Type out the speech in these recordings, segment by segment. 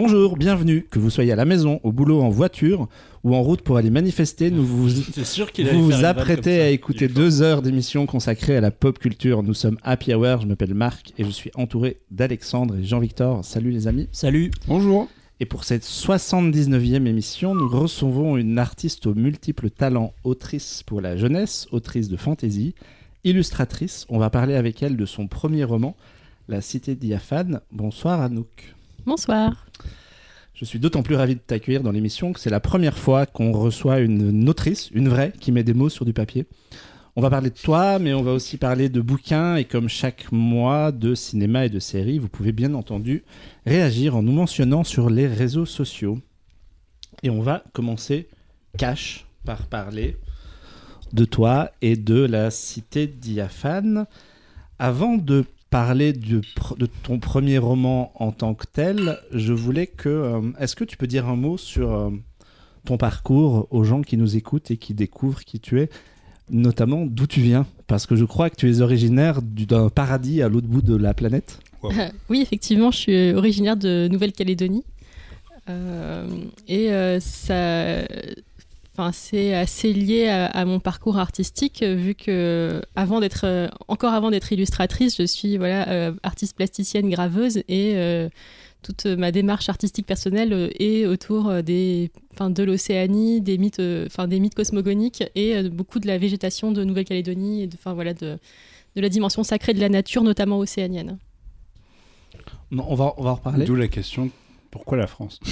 Bonjour, bienvenue, que vous soyez à la maison, au boulot, en voiture ou en route pour aller manifester, nous vous, sûr vous, vous apprêtez à écouter deux heures d'émission consacrée à la pop culture. Nous sommes Happy Hour, je m'appelle Marc et je suis entouré d'Alexandre et Jean-Victor. Salut les amis. Salut. Bonjour. Et pour cette 79e émission, nous recevons une artiste aux multiples talents, autrice pour la jeunesse, autrice de fantasy, illustratrice. On va parler avec elle de son premier roman, La Cité diaphane. Bonsoir Anouk. Bonsoir. Je suis d'autant plus ravi de t'accueillir dans l'émission que c'est la première fois qu'on reçoit une autrice, une vraie, qui met des mots sur du papier. On va parler de toi, mais on va aussi parler de bouquins et comme chaque mois de cinéma et de séries, vous pouvez bien entendu réagir en nous mentionnant sur les réseaux sociaux. Et on va commencer cash par parler de toi et de la cité diaphane. Avant de parler de, de, ton premier roman en tant que tel, je voulais que... Euh, est-ce que tu peux dire un mot sur euh, ton parcours aux gens qui nous écoutent et qui découvrent qui tu es, notamment d'où tu viens? Parce que je crois que tu es originaire d'un paradis à l'autre bout de la planète. oui, effectivement, je suis originaire de Nouvelle-Calédonie. Euh, et ça c'est assez lié à, mon parcours artistique, euh, vu que avant d'être, euh, encore avant d'être illustratrice, je suis voilà euh, artiste plasticienne, graveuse, et toute ma démarche artistique personnelle est autour des, de l'Océanie, des mythes, enfin des mythes cosmogoniques et beaucoup de la végétation de Nouvelle-Calédonie et de, enfin voilà de, de la dimension sacrée de la nature, notamment océanienne. on va, on va en reparler. D'où la question pourquoi la France?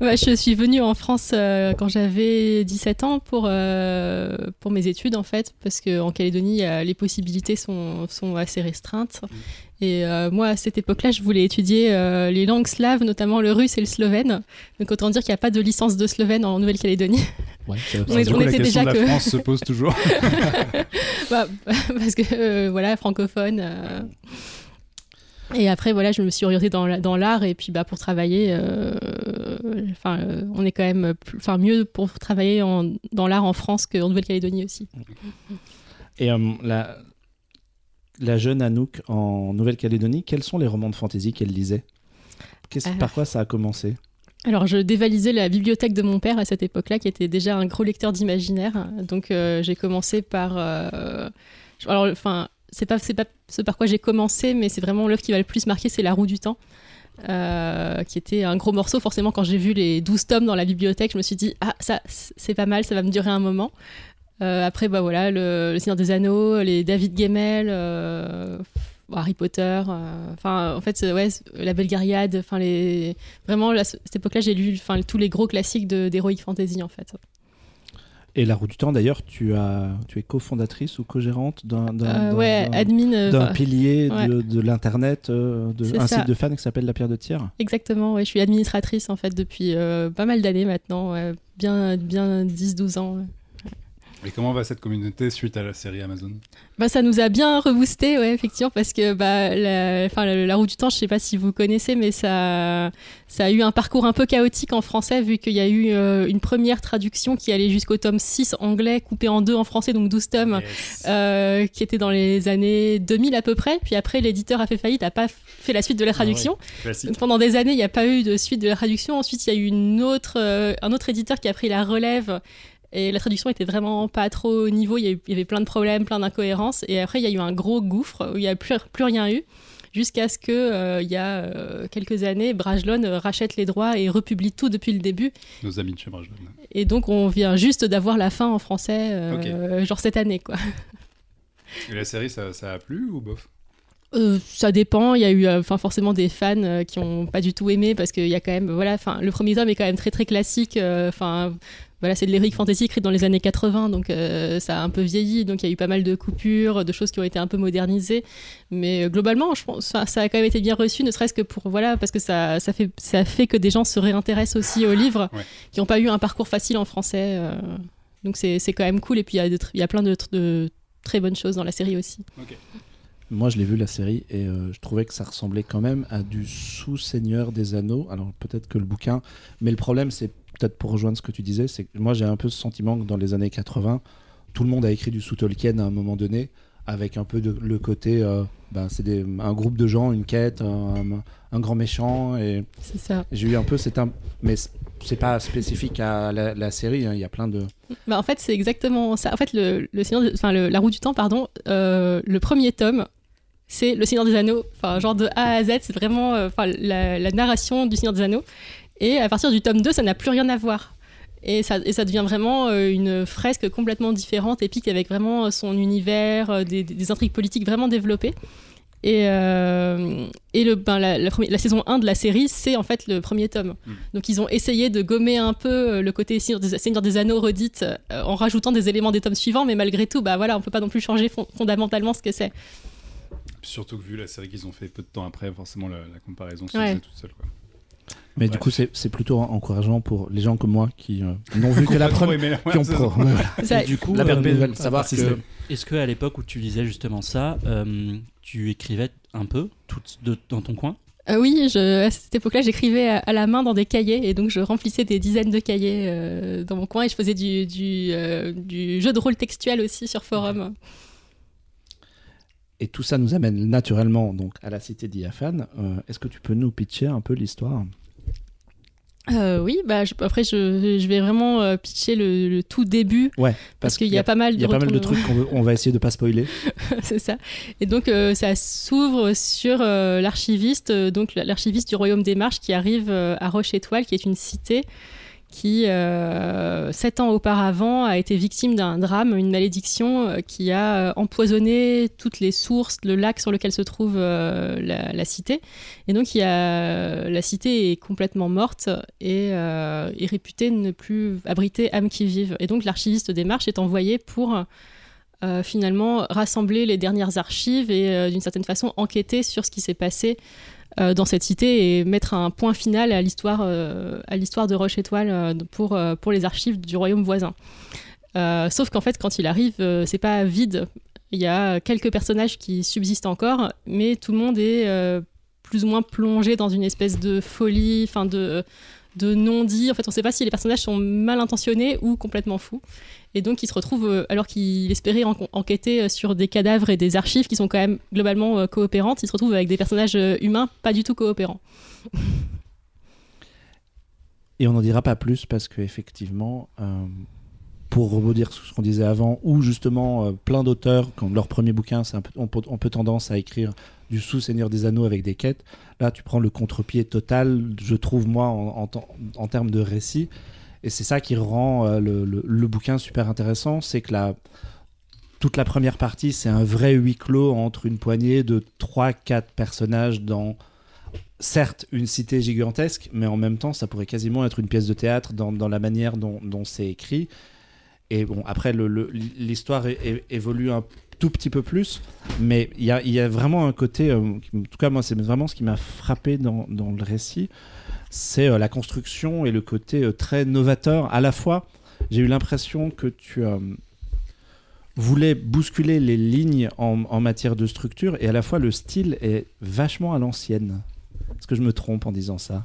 Je suis venue en France euh, quand j'avais 17 ans pour, euh, pour mes études, en fait, parce qu'en Calédonie, les possibilités sont, sont assez restreintes. Mm. Et euh, moi, à cette époque-là, je voulais étudier les langues slaves, notamment le russe et le slovène. Donc autant dire qu'il n'y a pas de licence de slovène en Nouvelle-Calédonie. Ouais, on, était la déjà de la France se pose toujours. bah, parce que, voilà, francophone. Et après, voilà, je me suis orientée dans l'art et puis bah, pour travailler, euh, enfin, euh, on est quand même enfin, mieux pour travailler en, dans l'art en France qu'en Nouvelle-Calédonie aussi. Et euh, la, la jeune Anouk en Nouvelle-Calédonie, quels sont les romans de fantasy qu'elle lisait? Par quoi ça a commencé? Alors, je dévalisais la bibliothèque de mon père à cette époque-là, qui était déjà un gros lecteur d'imaginaire. Donc, j'ai commencé par. alors, enfin, c'est pas pas ce par quoi j'ai commencé, mais c'est vraiment l'œuvre qui va le plus marquer, c'est La Roue du Temps. Euh, qui était un gros morceau. Forcément, quand j'ai vu les 12 tomes dans la bibliothèque, je me suis dit, ah, ça, c'est pas mal, ça va me durer un moment. Euh, après, bah voilà, le, Seigneur des Anneaux, les David Gemmel, euh, Harry Potter, enfin, en fait, ouais, la Belgariade, enfin, les... vraiment, à cette époque-là, j'ai lu tous les gros classiques d'Heroic Fantasy, en fait. Et La Roue du Temps, d'ailleurs, tu, as, tu es cofondatrice ou co-gérante d'un euh, ouais, euh, d'un pilier de, de l'Internet, euh, un site de fans qui s'appelle La Pierre de Tir. Exactement, ouais, je suis administratrice en fait depuis pas mal d'années maintenant, bien, bien 10-12 ans. Et comment va cette communauté suite à la série Amazon? Bah, Ça nous a bien reboosté, ouais, effectivement, parce que bah, la, enfin, la, roue du temps, je ne sais pas si vous connaissez, mais ça, ça a eu un parcours un peu chaotique en français, vu qu'il y a eu euh, une première traduction qui allait jusqu'au tome 6 anglais, coupé en deux en français, donc 12 tomes, euh, qui était dans les années 2000 à peu près. Puis après, l'éditeur a fait faillite, n'a pas fait la suite de la ah traduction. pendant des années, il n'y a pas eu de suite de la traduction. Ensuite, il y a eu une autre, euh, un autre éditeur qui a pris la relève et la traduction était vraiment pas trop au niveau. Il y, avait plein de problèmes, plein d'incohérences. Et après, il y a eu un gros gouffre où il n'y a plus, plus rien eu. Jusqu'à ce que, euh, il y a euh, quelques années, Brajlon rachète les droits et republie tout depuis le début. Nos amis de chez Brajlon. Et donc, on vient juste d'avoir la fin en français, euh, genre cette année, quoi. Et la série, ça, ça a plu ou bof? Ça dépend. Il y a eu, enfin forcément des fans qui ont pas du tout aimé parce qu'il y a quand même, voilà, enfin le premier tome est quand même très très classique. Enfin, voilà, c'est de l'heroic fantasy écrit dans les années 80, donc euh, ça a un peu vieilli, donc il y a eu pas mal de coupures, de choses qui ont été un peu modernisées. Mais euh, globalement, je pense ça, a quand même été bien reçu, ne serait-ce que pour voilà, parce que ça, ça, fait, ça fait que des gens se réintéressent aussi aux livres, qui n'ont pas eu un parcours facile en français. Euh. donc c'est quand même cool. Et puis il y, y, a plein de, de, très bonnes choses dans la série aussi. Moi, je l'ai vu la série et je trouvais que ça ressemblait quand même à du sous-seigneur des anneaux. Alors peut-être que le bouquin, mais le problème c'est peut-être pour rejoindre ce que tu disais, c'est que moi j'ai un peu ce sentiment que dans les années 80, tout le monde a écrit du sous Tolkien à un moment donné, avec un peu de, le côté, euh, ben, c'est un groupe de gens, une quête, un, un grand méchant, et C'est ça. j'ai eu un peu, c'est un, mais c'est pas spécifique à la, la série, hein, il y a plein de, Bah, en fait, c'est exactement ça. En fait, le, le enfin, le- la roue du temps, pardon, euh, le premier tome, c'est le Seigneur des Anneaux. Enfin, genre de A à Z, c'est vraiment euh, enfin, la, la narration du Seigneur des Anneaux. Et à partir du tome 2, ça n'a plus rien à voir. Et ça, et ça devient vraiment euh, une fresque complètement différente, épique, avec vraiment son univers, euh, des, intrigues politiques vraiment développées. Et, euh, et le, ben, la, la première- la saison 1 de la série, c'est en fait le premier tome. Mm. Donc ils ont essayé de gommer un peu le côté Seigneur des, Seigneur des Anneaux redite euh, en rajoutant des éléments des tomes suivants, mais malgré tout, bah voilà, on peut pas non plus changer fon- fondamentalement ce que c'est. Surtout que vu la série qu'ils ont fait peu de temps après, forcément la, la comparaison se Ouais. faisait toute seule. Quoi. mais Ouais. du coup c'est plutôt encourageant pour les gens comme moi qui euh, n'ont vu que la première, qui ont pro- Et du coup, la euh, savoir c'est- que est-ce que à l'époque où tu lisais justement ça, euh, tu écrivais un peu tout de- dans ton coin? Euh, oui, je, à cette époque-là, j'écrivais à, à la main dans des cahiers et donc je remplissais des dizaines de cahiers euh, dans mon coin et je faisais du, du, euh, du jeu de rôle textuel aussi sur forum. Et tout ça nous amène naturellement donc à la cité d'Iafan. Euh, Est-ce que tu peux nous pitcher un peu l'histoire? Euh, oui, bah, je- après je, je vais vraiment euh, pitcher le, le tout début Ouais, parce, qu'il y, a pas mal de y a pas mal de trucs qu'on veut- on va essayer de pas spoiler. c'est ça. Et donc, euh, ça s'ouvre sur l'archiviste, donc l'archiviste du Royaume des Marches qui arrive à Roche-Étoile, qui est une cité qui, euh, sept ans auparavant, a été victime d'un drame, une malédiction euh, qui a euh, empoisonné toutes les sources, le lac sur lequel se trouve la, cité. Et donc, la cité est complètement morte et est réputée ne plus abriter âme qui vive. Et donc, l'archiviste des Marches est envoyé pour finalement rassembler les dernières archives et d'une certaine façon enquêter sur ce qui s'est passé dans cette cité et mettre un point final à l'histoire euh, à l'histoire de Roche Étoile euh, pour, euh, pour les archives du royaume voisin. Euh, sauf qu'en fait, quand il arrive, euh, c'est pas vide. Il y a quelques personnages qui subsistent encore, mais tout le monde est euh, plus ou moins plongé dans une espèce de folie, enfin de, de non-dit. En fait, on ne sait pas si les personnages sont mal intentionnés ou complètement fous. Et donc, il se retrouve, euh, alors qu'il espérait en- enquêter euh, sur des cadavres et des archives qui sont quand même globalement euh, coopérantes, il se retrouve avec des personnages humains pas du tout coopérants. Et on n'en dira pas plus parce que effectivement, pour rebondir sur ce qu'on disait avant, ou justement plein d'auteurs, quand leur premier bouquin, on, peut, on peut tendance à écrire du sous-seigneur des anneaux avec des quêtes. Là, tu prends le contre-pied total, je trouve moi, en, termes de récit. Et c'est ça qui rend euh, le, bouquin super intéressant, c'est que la, toute la première partie, c'est un vrai huis clos entre une poignée de 3-4 personnages dans certes une cité gigantesque, mais en même temps, ça pourrait quasiment être une pièce de théâtre dans, la manière dont, dont c'est écrit. Et bon, après, l'histoire évolue un tout petit peu plus, mais il y a, vraiment un côté, euh, en tout cas, moi, c'est vraiment ce qui m'a frappé dans, le récit, c'est euh, la construction et le côté euh, très novateur. À la fois, j'ai eu l'impression que tu voulais bousculer les lignes en, matière de structure, et à la fois, le style est vachement à l'ancienne. Est-ce que je me trompe en disant ça?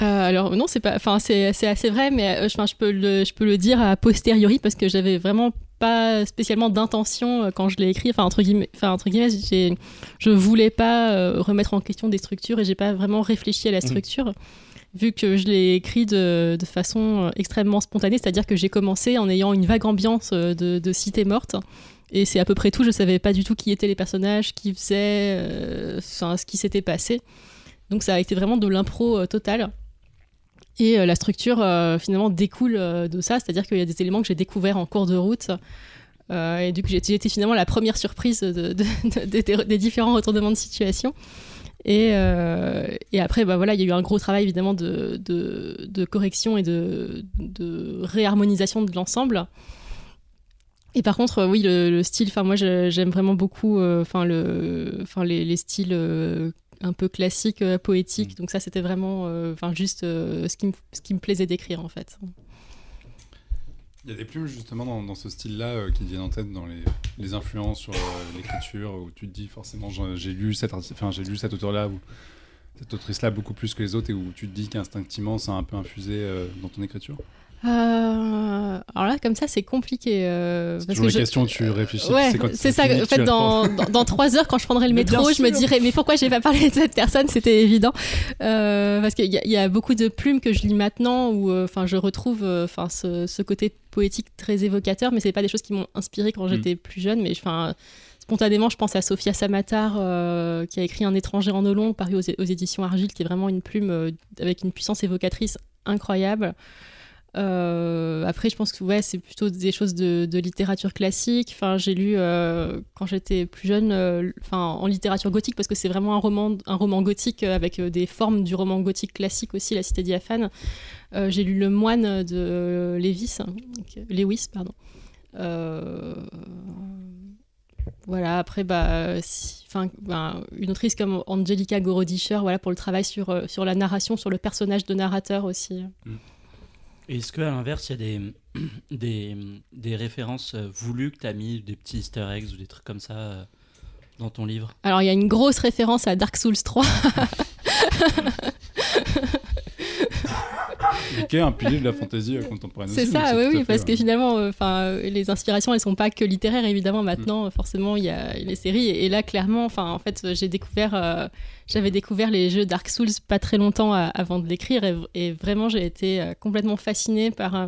Alors non, c'est pas, enfin c'est assez vrai, mais peux le, je peux le dire a posteriori parce que j'avais vraiment pas spécialement d'intention euh, quand je l'ai écrit. Enfin entre guillemets, enfin entre guillemets, je voulais pas euh, remettre en question des structures et j'ai pas vraiment réfléchi à la structure. Vu que je l'ai écrit de, de façon euh, extrêmement spontanée, c'est-à-dire que j'ai commencé en ayant une vague ambiance de, de cité morte, et c'est à peu près tout. Je savais pas du tout qui étaient les personnages, qui faisaient, euh, enfin ce qui s'était passé. Donc ça a été vraiment de l'impro euh, totale. Et euh, la structure euh, finalement découle euh, de ça, c'est-à-dire qu'il y a des éléments que j'ai découverts en cours de route. Et du coup, j'ai été finalement la première surprise de- de- de- des- différents retournements de situation. Et, après, bah voilà, il y a eu un gros travail évidemment de, correction et de, réharmonisation de l'ensemble. Et par contre, oui, le, le style, moi j'aime vraiment beaucoup, le, les, les styles un peu classiques, euh, poétiques. Donc ça, c'était vraiment, euh, juste euh, ce qui me, ce qui me plaisait d'écrire en fait. Il y a des plumes justement dans, dans ce style-là qui viennent en tête dans les, les influences sur l'écriture où tu te dis forcément j'ai lu cet arti- enfin j'ai lu cet auteur-là ou cette autrice-là beaucoup plus que les autres et où tu te dis qu'instinctivement ça a un peu infusé dans ton écriture? Euh, alors là, comme ça, c'est compliqué. euh, C'est toujours que les je- questions, tu réfléchis. Ouais, c'est ça En fait, dans, reprends. dans, dans trois heures, quand je prendrai le Mais métro, je me sûr. dirais, mais pourquoi j'ai pas parlé de cette personne C'était évident. Euh, parce qu'il y, a- il y a beaucoup de plumes que je lis maintenant où euh, enfin, je retrouve enfin, ce, ce côté poétique très évocateur, mais c'est pas des choses qui m'ont inspiré quand j'étais plus jeune. Mais enfin, spontanément, je pense à Sophia Samatar, euh, qui a écrit Un étranger en Olon, paru aux, aux éditions Argile, qui est vraiment une plume euh, avec une puissance évocatrice incroyable. Euh, après, je pense que ouais, c'est plutôt des choses de, littérature classique. Enfin, j'ai lu euh, quand j'étais plus jeune, euh, en littérature gothique, parce que c'est vraiment un roman, un roman gothique avec des formes du roman gothique classique aussi, La Cité diaphane. J'ai lu Le Moine de Lévis, hein, Lewis, pardon. Voilà. Après, bah, bah, une autrice comme Angelica Gorodischer, voilà pour le travail sur la narration, sur le personnage de narrateur aussi. Et Est-ce qu'à l'inverse, il y a des, des, des références euh, voulues que tu as mis, des petits easter eggs ou des trucs comme ça euh, dans ton livre? Alors, il y a une grosse référence à Dark Souls 3. Un pilier de la fantasy euh, contemporaine C'est ça, oui, oui, parce que finalement, euh, enfin, les inspirations, elles sont pas que littéraires, évidemment. Maintenant, euh, forcément, il y a les séries. Et, là, clairement, enfin, en fait, j'ai découvert, euh, j'avais découvert les jeux Dark Souls pas très longtemps avant de l'écrire, et, et vraiment, j'ai été euh, complètement fascinée par euh,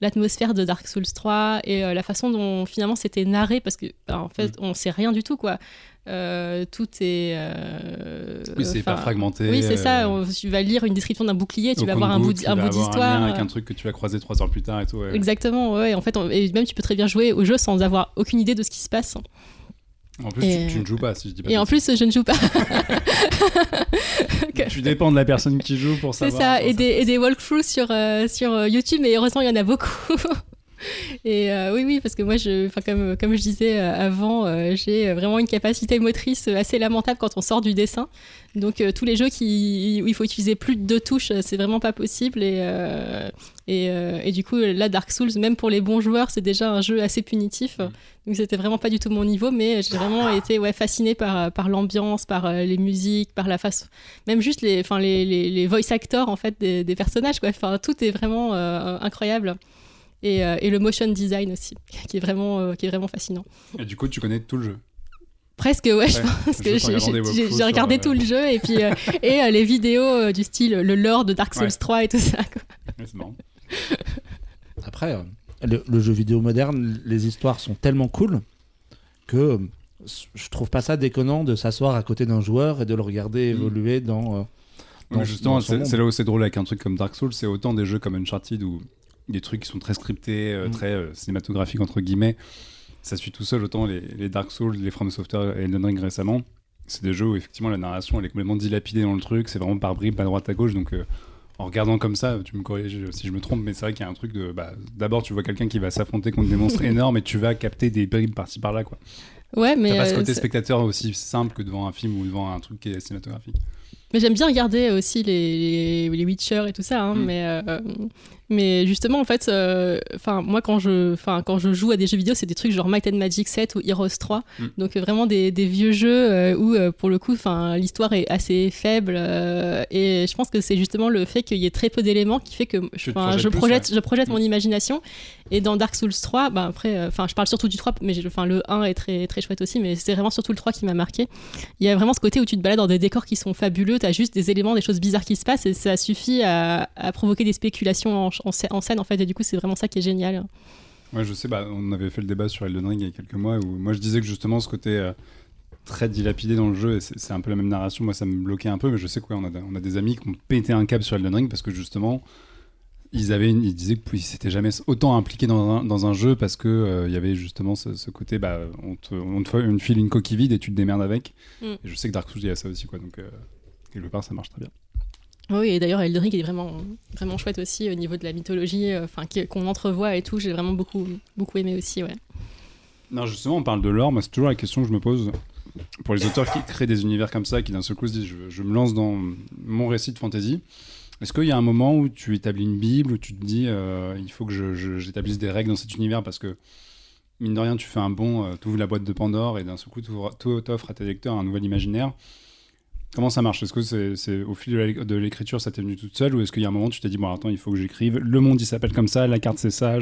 l'atmosphère de Dark Souls 3 et euh, la façon dont finalement c'était narré, parce que, bah, en fait, on sait rien du tout, quoi. Euh, tout est. euh, Oui, c'est pas fragmenté. Oui, c'est ça. euh, tu vas lire une description d'un bouclier, tu vas avoir un bout, un bout d'histoire. avec un truc que tu vas croiser trois heures plus tard et tout. ouais. Exactement, ouais. En fait, on- et même tu peux très bien jouer au jeu sans avoir aucune idée de ce qui se passe. En plus, Et- tu, tu ne joues pas, si je dis pas. Et de en plus, je ne joue pas. tu dépends de la personne qui joue pour C'est savoir. ça. Et des, et des walkthroughs sur, euh, sur YouTube, mais heureusement, il y en a beaucoup. Et euh, oui, oui, parce que moi, je, comme, comme je disais euh, avant, euh, j'ai vraiment une capacité motrice assez lamentable quand on sort du dessin. Donc, euh, tous les jeux qui, où il faut utiliser plus de deux touches, c'est vraiment pas possible. Et, et, et du coup, là, Dark Souls, même pour les bons joueurs, c'est déjà un jeu assez punitif. Donc, c'était vraiment pas du tout mon niveau, mais j'ai vraiment été ouais, fascinée par, par l'ambiance, par les musiques, par la façon. Même juste les, les, les, les voice actors en fait, des, des personnages. Quoi. Enfin, tout est vraiment incroyable. Et, euh, et le motion design aussi, qui est vraiment, euh, qui est vraiment fascinant. Et du coup, tu connais tout le jeu. Presque, ouais, je pense que j'ai- sur, regardé euh, tout le jeu et puis euh, et euh, les vidéos euh, du style le lore de Dark Souls Ouais. 3 et tout ça. quoi. Marrant. Après, le, le jeu vidéo moderne, les histoires sont tellement cool que je trouve pas ça déconnant de s'asseoir à côté d'un joueur et de le regarder Mm. évoluer dans. euh, dans- justement, c'est là où c'est drôle avec un truc comme Dark Souls, c'est autant des jeux comme Uncharted où des trucs qui sont très scriptés, euh, Mm. très euh, cinématographiques entre guillemets, ça suit tout seul. Autant les, les Dark Souls, les From Software et Elden Ring récemment, c'est des jeux où effectivement la narration elle est complètement dilapidée dans le truc, c'est vraiment par bribes, à droite à gauche. Donc euh, en regardant comme ça, tu me corriges si je me trompe, mais c'est vrai qu'il y a un truc de. bah, D'abord, tu vois quelqu'un qui va s'affronter contre des monstres énormes et tu vas capter des bribes par-ci par-là. quoi. Ouais, mais T'as pas ce côté spectateur aussi simple que devant un film ou devant un truc qui est cinématographique. Mais j'aime bien regarder aussi les, les, les Witcher et tout ça, hein, Mm. mais, euh, mais justement, en fait, euh, moi, quand je, enfin quand je joue à des jeux vidéo, c'est des trucs genre Might and Magic 7 ou Heroes 3, Mm. donc euh, vraiment des, des vieux jeux euh, où, pour le coup, enfin l'histoire est assez faible, euh, et je pense que c'est justement le fait qu'il y ait très peu d'éléments qui fait que je plus, projette, ouais. je projette Mm. mon imagination, et dans Dark Souls 3, bah après, enfin je parle surtout du 3, mais enfin le 1 est très, très chouette aussi, mais c'est vraiment surtout le 3 qui m'a marqué. Il y a vraiment ce côté où tu te balades dans des décors qui sont fabuleux, tu as juste des éléments, des choses bizarres qui se passent et ça suffit à, à provoquer des spéculations en, en scè- en scène en fait et du coup c'est vraiment ça qui est génial. Ouais, je sais, bah, on avait fait le débat sur Elden Ring il y a quelques mois où moi je disais que justement ce côté euh, très dilapidé dans le jeu, et c'est un peu la même narration, moi ça me bloquait un peu, mais je sais qu'on a, on a des amis qui ont pété un câble sur Elden Ring parce que justement ils, avaient une- ils disaient qu'ils s'étaient jamais autant impliqués dans un, dans un jeu parce que euh, y avait justement ce, ce côté, bah, on, te, on te file une coquille vide et tu te démerdes avec. Mm. Et je sais que Dark Souls il y a ça aussi, quoi, donc euh, quelque part ça marche très bien. Oui et d'ailleurs Elden Ring est vraiment, vraiment chouette aussi au niveau de la mythologie, euh, enfin qu'on entrevoit et tout, j'ai vraiment beaucoup, beaucoup aimé aussi. Ouais. Non, justement, on parle de lore. Moi, c'est toujours la question que je me pose pour les auteurs qui créent des univers comme ça, qui d'un seul coup se disent je, me lance dans mon récit de fantasy. Est-ce qu'il y a un moment où tu établis une Bible, où tu te dis euh, il faut que j'établisse des règles dans cet univers parce que, mine de rien, tu fais un bond, tu ouvres la boîte de Pandore et d'un seul coup, tu t'offres à tes lecteurs un nouvel imaginaire Comment ça marche? Est-ce que c'est au fil de l'écriture, ça t'est venu toute seule? Ou est-ce qu'il y a un moment où tu t'es dit, bon, attends, il faut que j'écrive, le monde il s'appelle comme ça, la carte c'est ça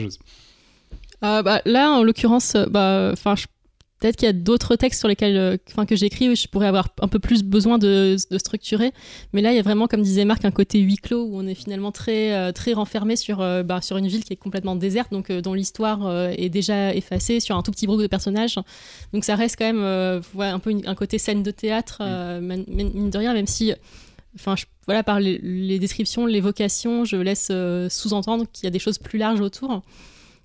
Euh, bah, là, en l'occurrence, euh, bah, enfin, je- peut-être qu'il y a d'autres textes sur lesquels, euh, enfin, que j'écris, où je pourrais avoir un peu plus besoin de, de structurer. Mais là, il y a vraiment, comme disait Marc, un côté huis clos où on est finalement très, euh, très renfermé sur, euh, bah, sur une ville qui est complètement déserte, donc dont l'histoire est déjà effacée sur un tout petit groupe de personnages. Donc ça reste quand même, ouais, un peu une- un côté scène de théâtre, man- mine de rien, même si. Enfin, je- voilà, par les, les descriptions, l'évocation, je laisse euh, sous-entendre qu'il y a des choses plus larges autour.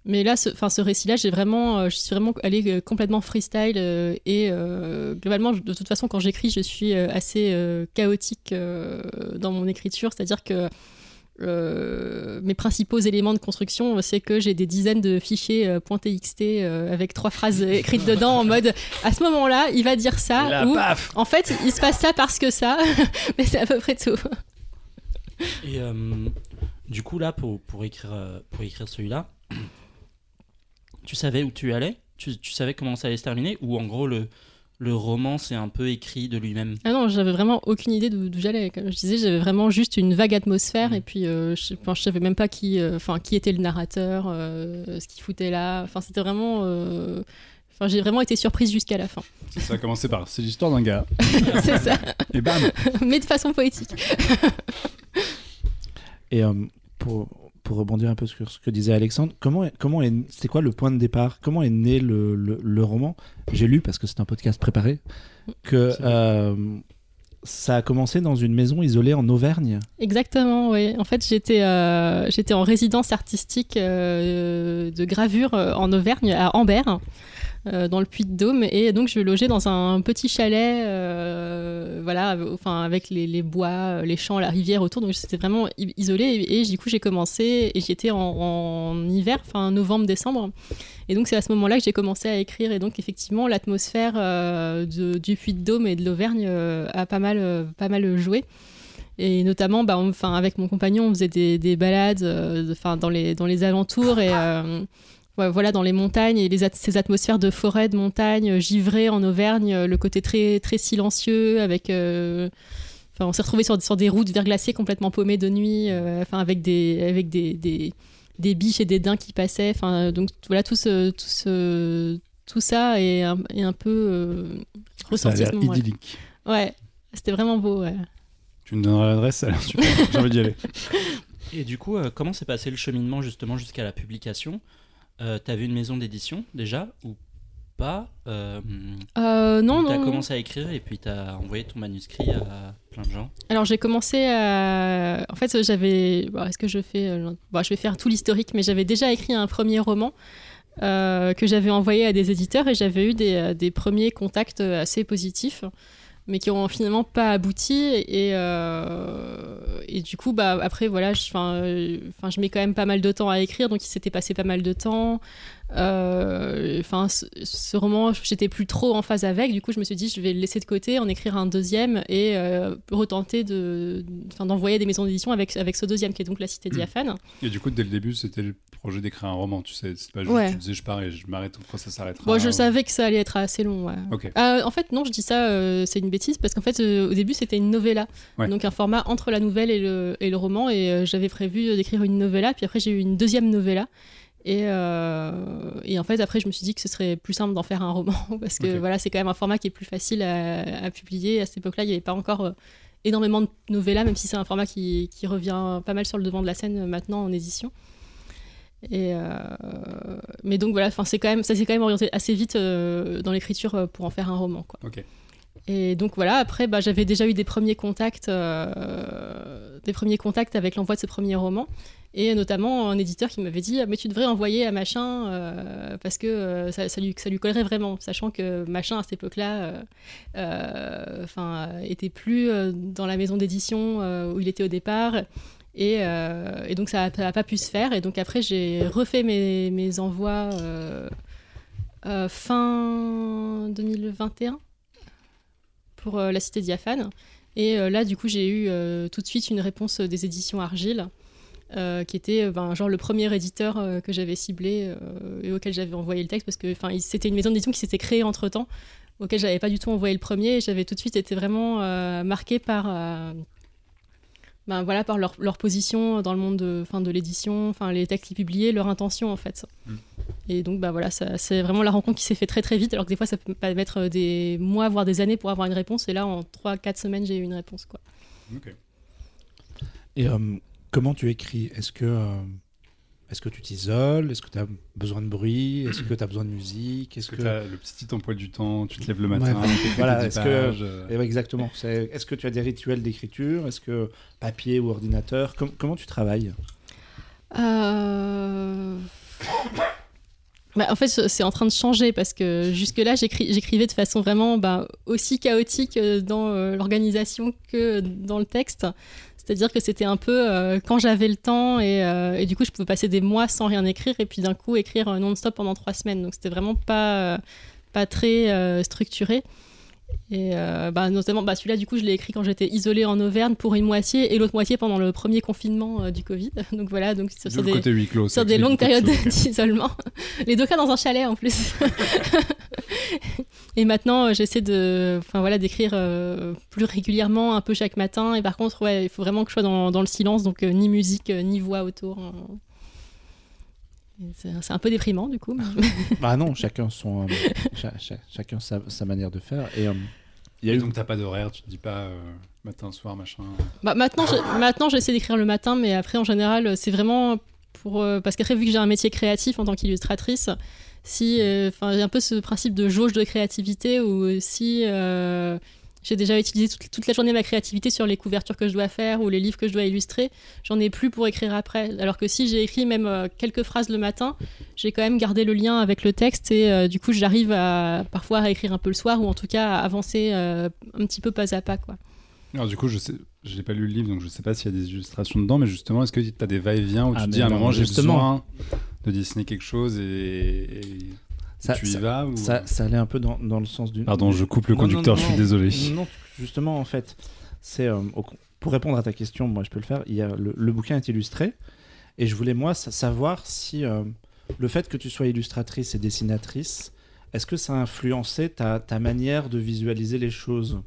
Mais là, ce, enfin, ce récit-là, j'ai vraiment, euh, je suis vraiment allée euh, complètement freestyle euh, et euh, globalement, je- de toute façon, quand j'écris, je suis euh, assez euh, chaotique euh, dans mon écriture, c'est-à-dire que euh, mes principaux éléments de construction, c'est que j'ai des dizaines de fichiers euh, .txt euh, avec trois phrases écrites dedans en mode à ce moment-là, il va dire ça ou paf en fait, il se passe ça parce que ça, mais c'est à peu près tout. Et euh, du coup, là, pour, pour écrire, pour écrire celui-là, tu savais où tu allais tu, tu savais comment ça allait se terminer Ou en gros, le, le roman, c'est un peu écrit de lui-même? Ah non, j'avais vraiment aucune idée d'où j'allais. Comme je disais, j'avais vraiment juste une vague atmosphère Mm. et puis euh, je, je savais même pas qui, euh, qui était le narrateur, euh, ce qu'il foutait là. Enfin, c'était vraiment. euh, Enfin, j'ai vraiment été surprise jusqu'à la fin. Ça a commencé par, c'est l'histoire d'un gars, c'est ça, et bam mais de façon poétique. Et euh, pour, pour rebondir un peu sur ce que disait Alexandre, comment est, comment est, c'est quoi le point de départ? Comment est né le, le, le roman? J'ai lu, parce que c'est un podcast préparé, que euh, ça a commencé dans une maison isolée en Auvergne. Exactement, oui. En fait, j'étais euh, j'étais en résidence artistique euh, de gravure en Auvergne, à Ambert, dans le Puy-de-Dôme, et donc je logeais dans un petit chalet, euh, voilà, euh, enfin avec les, bois, euh, les champs, la rivière autour. Donc c'était vraiment isolé. Et, du coup, j'ai commencé et j'étais en, en hiver, enfin novembre-décembre. Et donc c'est à ce moment-là que j'ai commencé à écrire. Et donc effectivement, l'atmosphère euh, du Puy-de-Dôme et de l'Auvergne euh, a pas mal, euh, pas mal joué. Et notamment, bah, avec mon compagnon, on faisait des, des balades euh, dans, les, dans les alentours et euh, voilà, dans les montagnes et les at- ces atmosphères de forêt, de montagne, euh, givrées en Auvergne, euh, le côté très, très silencieux avec. euh, Enfin, on s'est retrouvé sur, sur des routes verglacées complètement paumées de nuit, euh, enfin, avec, des, avec des, des, des biches et des daims qui passaient. Enfin, donc voilà, tout, ce, tout, ce, tout ça est un, est un peu euh, Ça a moment-là. idyllique. Ouais, c'était vraiment beau. Ouais. Tu me donneras l'adresse, ça a l'air super, j'ai envie d'y aller. Et du coup, euh, comment s'est passé le cheminement justement jusqu'à la publication? Euh, T'avais une maison d'édition déjà ou pas euh, Euh, non, T'as non. commencé à écrire et puis t'as envoyé ton manuscrit à plein de gens. Alors j'ai commencé à... En fait, j'avais... bon, Est-ce que je fais... euh, bon, je vais faire tout l'historique, mais j'avais déjà écrit un premier roman euh, que j'avais envoyé à des éditeurs et j'avais eu des, euh, des premiers contacts assez positifs, mais qui ont finalement pas abouti. Et, euh, et du coup, bah, après, voilà, je, 'fin, euh, je mets quand même pas mal de temps à écrire, donc il s'était passé pas mal de temps. Euh, Enfin, ce, ce roman, j'étais plus trop en phase avec. Du coup, je me suis dit, je vais le laisser de côté, en écrire un deuxième et euh, retenter de, d'envoyer des maisons d'édition avec, avec ce deuxième, qui est donc La Cité Diaphane. Et du coup, dès le début, c'était le projet d'écrire un roman, tu sais, c'est pas juste, Ouais. tu disais je pars et je m'arrête, après ça s'arrêtera. Bon, je ou- savais que ça allait être assez long. ouais. Euh, en fait, non, je dis ça, c'est une bêtise, parce qu'en fait, au début, c'était une novella. Ouais. Donc, un format entre la nouvelle et le, et le roman. Et euh, j'avais prévu d'écrire une novella, puis après, j'ai eu une deuxième novella. Et, euh, et en fait, après, je me suis dit que ce serait plus simple d'en faire un roman, parce que voilà, c'est quand même un format qui est plus facile à, à publier. À cette époque-là, il n'y avait pas encore euh, énormément de novellas, même si c'est un format qui, qui revient pas mal sur le devant de la scène euh, maintenant en édition. Et euh, mais donc voilà, c'est quand même ça s'est quand même orienté assez vite dans l'écriture pour en faire un roman quoi. Ok. Et donc voilà, après bah, j'avais déjà eu des premiers contacts, des premiers contacts avec l'envoi de ce premier roman, et notamment un éditeur qui m'avait dit Ah, mais tu devrais envoyer à machin euh, parce que euh, ça, lui, ça lui collerait vraiment, sachant que machin à cette époque-là, euh, enfin était plus dans la maison d'édition où il était au départ. Et, et donc ça n'a pas pu se faire. Et donc après, j'ai refait mes, mes envois fin 2021 pour La Cité Diaphane. Et là, du coup, j'ai eu tout de suite une réponse des éditions Argile, euh, qui était euh, ben, genre le premier éditeur euh, que j'avais ciblé euh, et auquel j'avais envoyé le texte, parce que c'était une maison d'édition qui s'était créée entre-temps. auquel j'avais pas du tout envoyé le premier. et J'avais tout de suite été vraiment euh, marquée par, euh, ben, voilà, par leur, leur position dans le monde de, fin, de l'édition, enfin, les textes qu'ils publiaient, leur intention en fait. Mm. Et donc bah, voilà, c'est vraiment la rencontre qui s'est fait très très vite, alors que des fois ça peut pas mettre des mois, voire des années pour avoir une réponse. Et là, en 3-4 semaines, j'ai eu une réponse. Quoi. Ok. Et euh, comment tu écris? Est-ce que, euh, est-ce que tu t'isoles? Est-ce que tu as besoin de bruit? Est-ce que tu as besoin de musique? Est-ce que que... t'as le petit emploi du temps, tu te lèves le matin, Ouais, voilà, est-ce que- euh, ouais, exactement. Est-ce que tu as des rituels d'écriture? Est-ce que papier ou ordinateur? Com- Comment tu travailles? Euh, bah, en fait, c'est en train de changer parce que jusque-là, j'écrivais de façon vraiment bah, aussi chaotique dans euh, l'organisation que dans le texte. C'est-à-dire que c'était un peu euh, quand j'avais le temps et, euh, et du coup, je pouvais passer des mois sans rien écrire et puis d'un coup écrire euh, non-stop pendant trois semaines. Donc c'était vraiment pas, pas très structuré. Et euh, bah, notamment, bah, celui-là, du coup, je l'ai écrit quand j'étais isolée en Auvergne pour une moitié et l'autre moitié pendant le premier confinement euh, du Covid. Donc voilà, donc sur, des, clos. sur des longues périodes d'isolement. Les deux cas dans un chalet en plus. et maintenant, euh, j'essaie de, enfin voilà, d'écrire euh, plus régulièrement, un peu chaque matin. Et par contre, ouais, il faut vraiment que je sois dans, dans le silence, donc ni musique, ni voix autour. hein. C'est un peu déprimant du coup. mais- Bah non, chacun son, euh, cha- cha- chacun sa, sa manière de faire. Et euh, il y a Et eu donc t'as pas d'horaire, tu te dis pas euh, matin, soir, machin. Bah, maintenant, je- maintenant, j'essaie d'écrire le matin, mais après, en général, c'est vraiment pour. euh, parce qu'après, vu que j'ai un métier créatif en tant qu'illustratrice, si. euh, Enfin, j'ai un peu ce principe de jauge de créativité où si. J'ai déjà utilisé toute, toute la journée ma créativité sur les couvertures que je dois faire ou les livres que je dois illustrer. J'en ai plus pour écrire après. Alors que si j'ai écrit même euh, quelques phrases le matin, j'ai quand même gardé le lien avec le texte et euh, du coup j'arrive à parfois à écrire un peu le soir ou en tout cas à avancer euh, un petit peu pas à pas quoi. Alors du coup, je sais, j'ai pas lu le livre, donc je sais pas s'il y a des illustrations dedans, mais justement, est-ce que tu as des va-et-vient où Ah, tu te mais dis à un non, moment j'ai besoin de dessiner quelque chose et, et Ça- tu y ça- vas ou... ça, ça allait un peu dans, dans le sens du. Pardon, je coupe le Non, non, conducteur, non, je suis désolé. Non, justement, en fait, c'est euh, pour répondre à ta question, moi je peux le faire. Il y a, le, le bouquin est illustré et je voulais moi sa- savoir si euh, le fait que tu sois illustratrice et dessinatrice, est-ce que ça a influencé ta, ta manière de visualiser les choses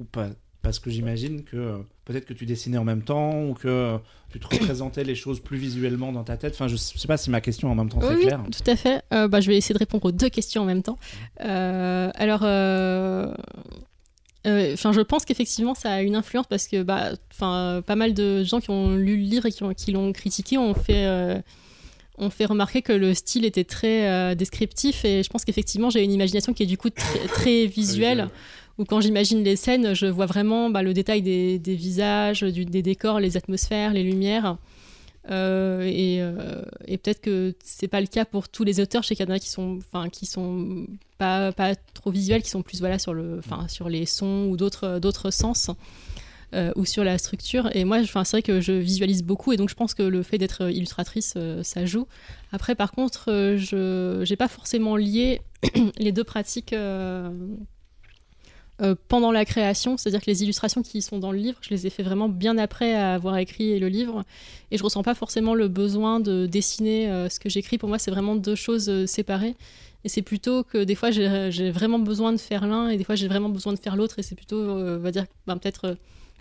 ou pas? Parce que j'imagine que euh, peut-être que tu dessinais en même temps ou que euh, tu te représentais les choses plus visuellement dans ta tête. Enfin, je sais pas si ma question en même temps très Oui, claire. tout à fait. Euh, bah, je vais essayer de répondre aux deux questions en même temps. Euh, alors, euh, euh, enfin, je pense qu'effectivement, ça a une influence parce que, bah, enfin, pas mal de gens qui ont lu le livre et qui, ont- qui l'ont critiqué ont fait. euh, ont fait remarquer que le style était très euh, descriptif et je pense qu'effectivement j'ai une imagination qui est du coup très visuelle où quand j'imagine les scènes, je vois vraiment bah, le détail des, visages, des décors, les atmosphères, les lumières. Euh, et euh, et peut-être que c'est pas le cas pour tous les auteurs. Je sais qui sont, enfin, qui sont pas, pas trop visuels, qui sont plus voilà sur le, enfin, sur les sons ou d'autres d'autres sens. euh, ou sur la structure. Et moi, enfin, c'est vrai que je visualise beaucoup, et donc je pense que le fait d'être illustratrice, ça joue. Après, par contre, je n'ai pas forcément lié les deux pratiques euh, pendant la création, c'est-à-dire que les illustrations qui sont dans le livre, je les ai fait vraiment bien après avoir écrit le livre, et je ressens pas forcément le besoin de dessiner euh, ce que j'écris. Pour moi, c'est vraiment deux choses euh, séparées. Et c'est plutôt que des fois, j'ai vraiment besoin de faire l'un, et des fois, j'ai vraiment besoin de faire l'autre, et c'est plutôt, on va dire, ben, peut-être...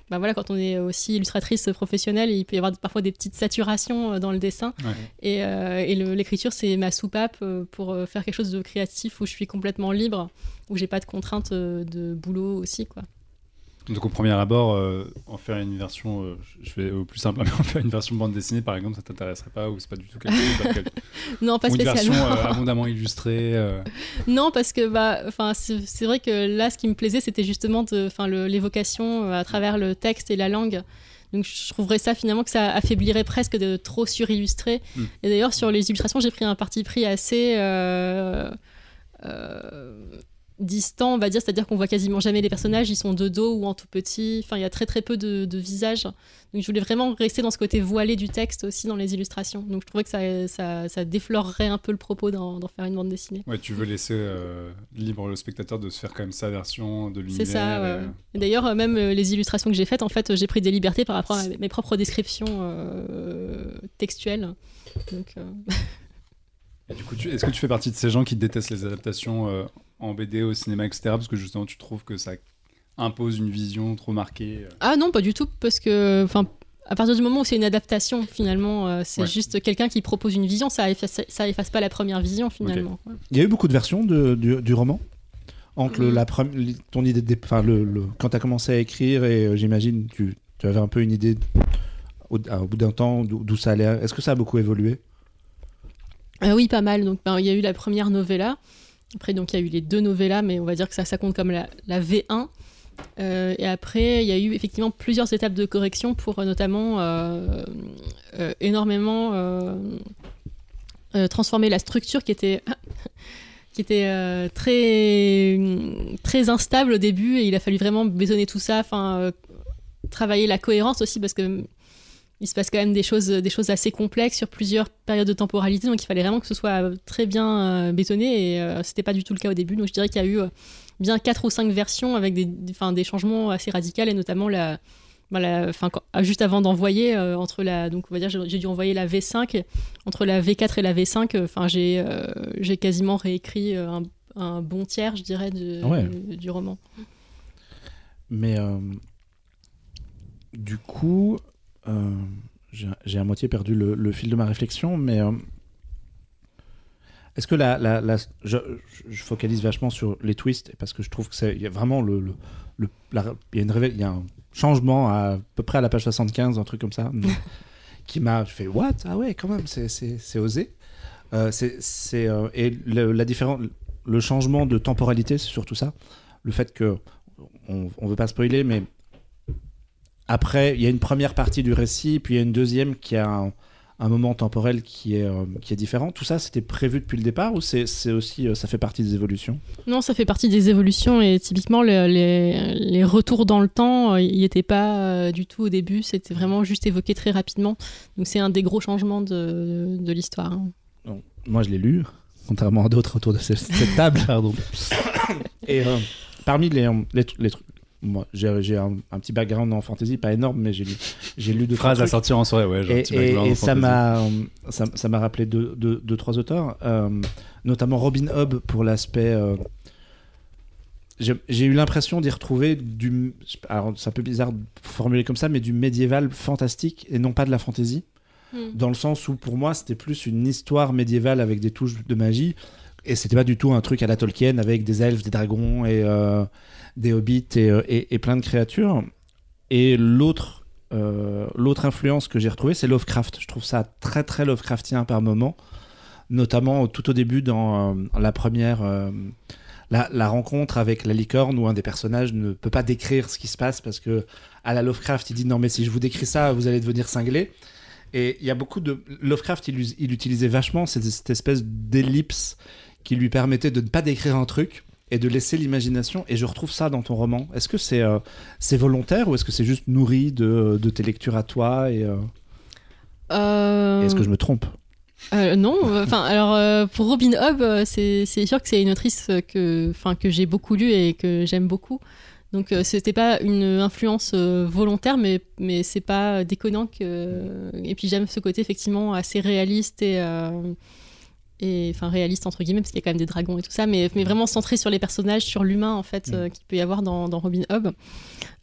ben voilà, quand on est aussi illustratrice professionnelle, il peut y avoir parfois des petites saturations euh, dans le dessin. Ouais. Et, euh, et l'écriture, c'est ma soupape euh, pour faire quelque chose de créatif où je suis complètement libre, où j'ai pas de contraintes de boulot aussi, quoi. Donc au premier abord, euh, en faire une version, euh, je vais au plus simple, mais en faire une version bande dessinée par exemple, ça t'intéresserait pas ou c'est pas du tout quelque chose Non, pas ou une version spécialement. euh, abondamment illustrée. euh, Non, parce que bah, enfin, c'est vrai que là, ce qui me plaisait, c'était justement enfin, l'évocation à travers le texte et la langue. Donc, je trouverais ça finalement que ça affaiblirait presque de trop surillustrer. Mm. Et d'ailleurs, sur les illustrations, j'ai pris un parti pris assez euh, distant, on va dire, c'est-à-dire qu'on voit quasiment jamais les personnages, ils sont de dos ou en tout petit. Enfin, il y a très très peu de, de visages. Donc, je voulais vraiment rester dans ce côté voilé du texte aussi dans les illustrations. Donc, je trouvais que ça, ça, ça déflorerait un peu le propos d'en faire une bande dessinée. Ouais, tu veux laisser euh, libre le spectateur de se faire quand même sa version de l'univers. C'est ça. ouais. euh, Et D'ailleurs, euh, même les illustrations que j'ai faites, en fait, j'ai pris des libertés par rapport à mes propres descriptions euh, textuelles. Donc, euh, Et du coup, est-ce que tu fais partie de ces gens qui détestent les adaptations en BD, au cinéma, etc. Parce que justement, tu trouves que ça impose une vision trop marquée. euh. Ah non, pas du tout, parce que, enfin, à partir du moment où c'est une adaptation, finalement, euh, c'est Ouais. juste quelqu'un qui propose une vision, ça efface, ça efface pas la première vision, finalement. Ouais. Il y a eu beaucoup de versions de- du, du roman entre le- Mm. la ton idée de enfin le, le- quand tu as commencé à écrire et euh, j'imagine tu, tu avais un peu une idée au, bout d'un temps d'où ça allait. Est-ce que ça a beaucoup évolué? Ah oui, pas mal. Donc, ben, il y a eu la première novella. Après, donc, il y a eu les deux novellas, mais on va dire que ça, compte comme la, la V1. Euh, et après, il y a eu effectivement plusieurs étapes de correction pour euh, notamment euh, énormément transformer la structure qui était, très, instable au début. Et il a fallu vraiment besonner tout ça, travailler la cohérence aussi, parce que il se passe quand même des choses, des choses assez complexes sur plusieurs périodes de temporalité, donc il fallait vraiment que ce soit euh, très bien euh, bétonné, et euh, c'était pas du tout le cas au début. Donc je dirais qu'il y a eu bien quatre ou cinq versions avec des, enfin, des changements assez radicaux, et notamment la, bah, la- enfin, quand- ah, juste avant d'envoyer, euh, entre la, donc on va dire j'ai dû envoyer la V5, entre la V4 et la V5, euh, enfin j'ai, euh, j'ai quasiment réécrit un, un bon tiers, je dirais, de- Ouais. du- du roman. Mais du coup, j'ai j'ai à moitié perdu le, le fil de ma réflexion, mais euh, est-ce que la, la, la- je, je focalise vachement sur les twists parce que je trouve que c'est y a vraiment le, le, le- la- il y a une révé- il y a un changement à, à peu près à la page 75, un truc comme ça, qui m'a fait what? Ah ouais quand même c'est c'est c'est osé. Euh, c'est c'est euh, et le, la différence le changement de temporalité c'est surtout ça le fait que on, on veut pas spoiler, mais après, il y a une première partie du récit, puis il y a une deuxième qui a un, un moment temporel qui est, euh, qui est différent. Tout ça, c'était prévu depuis le départ ou c'est c'est aussi, euh, ça fait partie des évolutions? Non, ça fait partie des évolutions et typiquement le- les, les retours dans le temps, euh, il n'y était pas euh, du tout au début, c'était vraiment juste évoqué très rapidement. Donc c'est un des gros changements de, de l'histoire. hein. Donc, Moi, je l'ai lu, contrairement à d'autres autour de cette, cette table. Pardon. Et euh, parmi les, euh, les, les trucs. Moi, j'ai un, un petit background en fantasy, pas énorme, mais j'ai lu, j'ai lu deux trois Phrase à sortir en soirée, ouais. Genre, et, ça m'a euh, ça, ça m'a rappelé deux, deux, deux, trois auteurs euh, notamment Robin Hobb pour l'aspect euh, j'ai eu l'impression d'y retrouver du alors c'est un peu bizarre de formuler comme ça mais du médiéval fantastique et non pas de la fantasy dans le sens où pour moi c'était plus une histoire médiévale avec des touches de magie et c'était pas du tout un truc à la Tolkien avec des elfes des dragons et euh, des hobbits et, euh, et- plein de créatures. Et l'autre euh, l'autre influence que j'ai retrouvée c'est Lovecraft. Je trouve ça très très Lovecraftien par moment notamment tout au début dans euh, la première la, rencontre avec la licorne où un des personnages ne peut pas décrire ce qui se passe parce que à la Lovecraft il dit non mais si je vous décris ça vous allez devenir cinglé. Et il y a beaucoup de Lovecraft il, utilisait vachement cette espèce d'ellipse qui lui permettait de ne pas décrire un truc et de laisser l'imagination et je retrouve ça dans ton roman est-ce que c'est euh, volontaire ou est-ce que c'est juste nourri de, tes lectures à toi euh, et est-ce que je me trompe? Euh, non, enfin alors pour Robin Hobb, c'est sûr que c'est une autrice que, enfin que j'ai beaucoup lue et que j'aime beaucoup. Donc euh, c'était pas une influence volontaire, mais mais c'est pas déconnant que. Et puis j'aime ce côté effectivement assez réaliste et et enfin réaliste entre guillemets parce qu'il y a quand même des dragons et tout ça, mais mais vraiment centré sur les personnages, sur l'humain en fait euh, qu'il peut y avoir dans, dans Robin Hobb.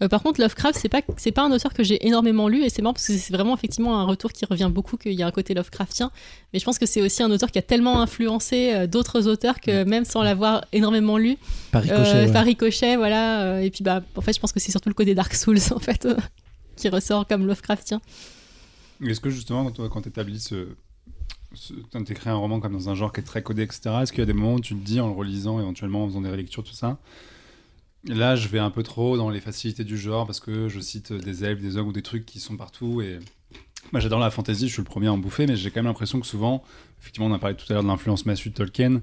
Euh, par contre, Lovecraft, c'est pas c'est pas un auteur que j'ai énormément lu et c'est marrant parce que c'est vraiment effectivement un retour qui revient beaucoup qu'il y a un côté Lovecraftien. Mais je pense que c'est aussi un auteur qui a tellement influencé euh, d'autres auteurs que même sans l'avoir énormément lu, par euh, ricochet ouais. par ricochet, voilà. euh, et puis bah, en fait, je pense que c'est surtout le côté Dark Souls en fait euh, qui ressort comme Lovecraftien. Est-ce que justement, quand tu établis ce. Ce t'écris un roman comme dans un genre qui est très codé, etc., est-ce qu'il y a des moments où tu te dis, en le relisant, éventuellement en faisant des relectures, tout ça, là, je vais un peu trop dans les facilités du genre parce que je cite des elfes, des ogres ou des trucs qui sont partout et. Moi, j'adore la fantasy, je suis le premier à en bouffer, mais j'ai quand même l'impression que souvent, effectivement, on a parlé tout à l'heure de l'influence massue de Tolkien,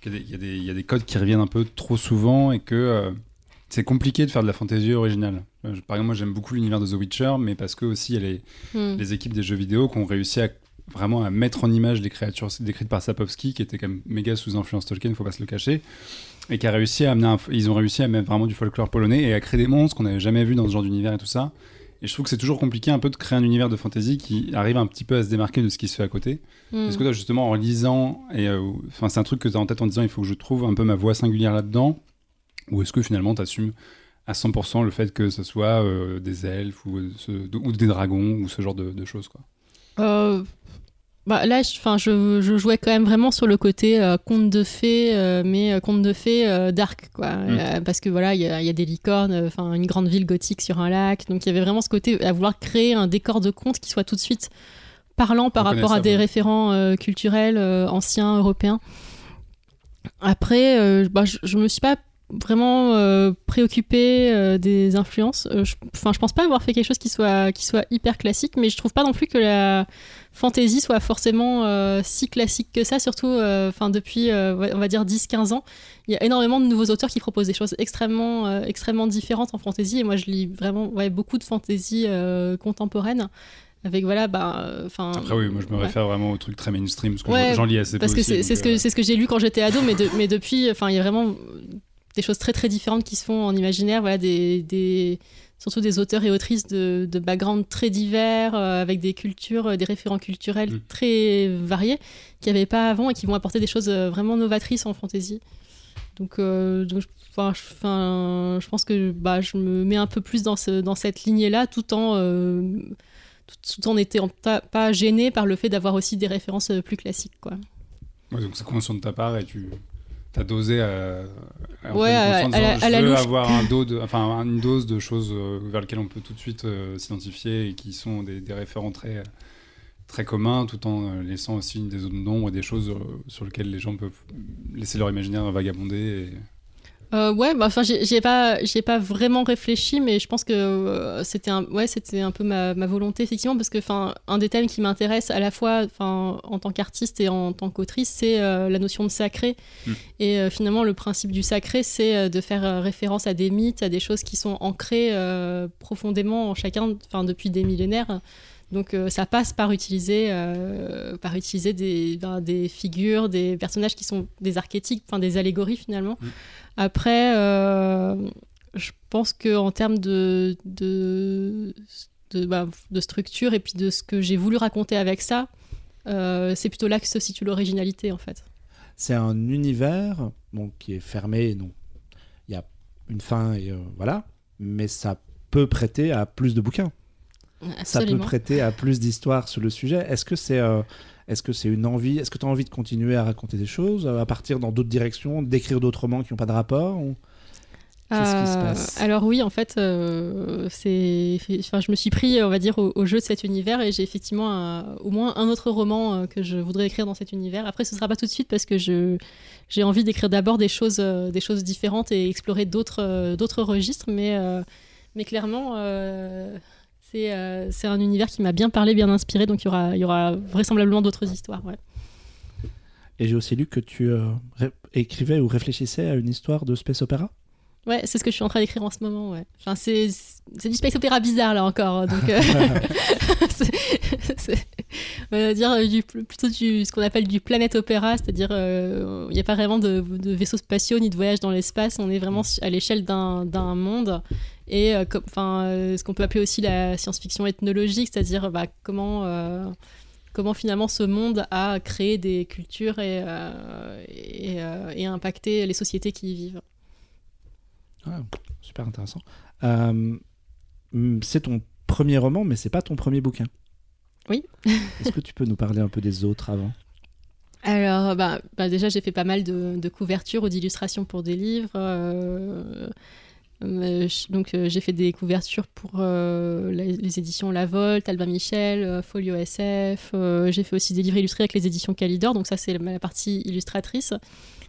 qu'il y, a des- y y a codes qui reviennent un peu trop souvent et que euh, c'est compliqué de faire de la fantasy originale. Euh, Par exemple, moi, j'aime beaucoup l'univers de The Witcher, mais parce que aussi, il y a les, Hmm. les équipes des jeux vidéo qui ont réussi à vraiment à mettre en image des créatures décrites par Sapowski, qui était quand même méga sous influence Tolkien, faut pas se le cacher, et qui a réussi à amener, un- ils ont réussi à mettre vraiment du folklore polonais et à créer des monstres qu'on n'avait jamais vus dans ce genre d'univers et tout ça. Et je trouve que c'est toujours compliqué un peu de créer un univers de fantasy qui arrive un petit peu à se démarquer de ce qui se fait à côté. Mm. Est-ce que toi, justement, en lisant, et euh, enfin, c'est un truc que tu as en tête en disant il faut que je trouve un peu ma voix singulière là-dedans Ou est-ce que finalement, tu assumes à 100% le fait que ce soit euh, des elfes ou, euh, ce- ou des dragons ou ce genre de, de choses quoi? Euh, bah, là, je, 'fin, je, je jouais quand même vraiment sur le côté euh, conte de fées, euh, mais euh, conte de fées dark, quoi. Mm. Parce que voilà, il y, a il y a des licornes, enfin une grande ville gothique sur un lac, donc il y avait vraiment ce côté à vouloir créer un décor de conte qui soit tout de suite parlant par rapport à des référents culturels anciens européens. Après, bah, je, je me suis pas vraiment euh, préoccupée euh, des influences. Euh, je, enfin, je pense pas avoir fait quelque chose qui soit, qui soit hyper classique, mais je trouve pas non plus que la fantasy soit forcément euh, si classique que ça, surtout enfin depuis, on va dire, 10-15 ans. Il y a énormément de nouveaux auteurs qui proposent des choses extrêmement, extrêmement différentes en fantasy, et moi je lis vraiment ouais, beaucoup de fantasy contemporaine. Avec voilà, bah, enfin. Après, oui, moi je me ouais. réfère vraiment au truc très mainstream parce que Ouais, j'en lis assez Parce peu que c'est ce que euh, c'est ce que j'ai lu quand j'étais ado, mais, de- mais depuis, enfin, il y a vraiment des choses très très différentes qui se font en imaginaire. Voilà, des, des surtout des auteurs et autrices de, de backgrounds très divers, euh, avec des cultures, euh, des référents culturels Mm. très variés, qu'il n'y avait pas avant et qui vont apporter des choses euh, vraiment novatrices en fantasy. Donc, euh, donc, je- enfin, je, enfin, je pense que bah, je me mets un peu plus dans, ce, dans cette lignée-là, tout en euh, tout, tout en étant pas, gêné par le fait d'avoir aussi des références plus classiques, quoi. ouais, donc c'est conscient de ta part et tu as dosé à, à, en Ouais, à- la- genre, à je la veux louche. avoir un dos de, enfin, une dose de choses euh, vers lesquelles on peut tout de suite euh, s'identifier et qui sont des, des référents très, très communs tout en euh, laissant aussi des zones d'ombre et des choses euh, sur lesquelles les gens peuvent laisser leur imaginaire vagabonder. Et... Euh, ouais, bah, enfin, j'y ai pas, j'y ai pas vraiment réfléchi, mais je pense que euh, c'était un, ouais, c'était un peu ma, ma volonté effectivement, parce que enfin, un des thèmes qui m'intéresse à la fois, enfin, en tant qu'artiste et en tant qu'autrice, c'est euh, la notion de sacré. Mm. Et euh, finalement, le principe du sacré, c'est de faire référence à des mythes, à des choses qui sont ancrées profondément en chacun, enfin, depuis des millénaires. Donc euh, ça passe par utiliser, euh, par utiliser des, ben, des figures, des personnages qui sont des archétypes, enfin des allégories finalement. Mm. Après, euh, je pense que en termes de de, de, bah, de structure et puis de ce que j'ai voulu raconter avec ça, c'est plutôt là que se situe l'originalité en fait. C'est un univers donc, qui est fermé, donc il y a une fin et voilà, mais ça peut prêter à plus de bouquins. Ça peut prêter à plus d'histoires sur le sujet. Est-ce que c'est euh, est-ce que c'est une envie Est-ce que tu as envie de continuer à raconter des choses, euh, à partir dans d'autres directions, d'écrire d'autres romans qui n'ont pas de rapport ou- Qu'est-ce qui se Euh, passe? Alors oui, en fait, euh, c'est, enfin, je me suis pris, on va dire, au, au jeu de cet univers et j'ai effectivement un- au moins un autre roman que je voudrais écrire dans cet univers. Après, ce sera pas tout de suite parce que je, j'ai envie d'écrire d'abord des choses, des choses différentes et explorer d'autres, d'autres registres, mais, mais clairement. Euh, c'est, euh, un univers qui m'a bien parlé, bien inspiré, donc il y aura, il y aura vraisemblablement d'autres histoires. Ouais. Et j'ai aussi lu que tu euh, écrivais ou réfléchissais à une histoire de space opéra. Ouais, c'est ce que je suis en train d'écrire en ce moment. Ouais. Enfin, c'est, du space opéra bizarre là encore. Donc, euh, c'est, on va dire du, plutôt du, ce qu'on appelle du planète opéra, c'est-à-dire euh, il n'y a pas vraiment de, de vaisseaux spatiaux ni de voyage dans l'espace. On est vraiment à l'échelle d'un monde et euh, enfin euh, ce qu'on peut appeler aussi la science-fiction ethnologique, c'est-à-dire bah, comment euh, comment finalement ce monde a créé des cultures et, et, et impacté les sociétés qui y vivent. Ah, super intéressant. Hum, c'est ton premier roman, mais c'est pas ton premier bouquin. Oui. Est-ce que tu peux nous parler un peu des autres avant? Alors, bah, bah, déjà, j'ai fait pas mal de, de couvertures ou d'illustrations pour des livres. euh, donc, euh, j'ai fait des couvertures pour euh, les, les éditions La Volte, Albin Michel, euh, Folio SF. euh, j'ai fait aussi des livres illustrés avec les éditions Calidor. Donc, ça, c'est la partie illustratrice.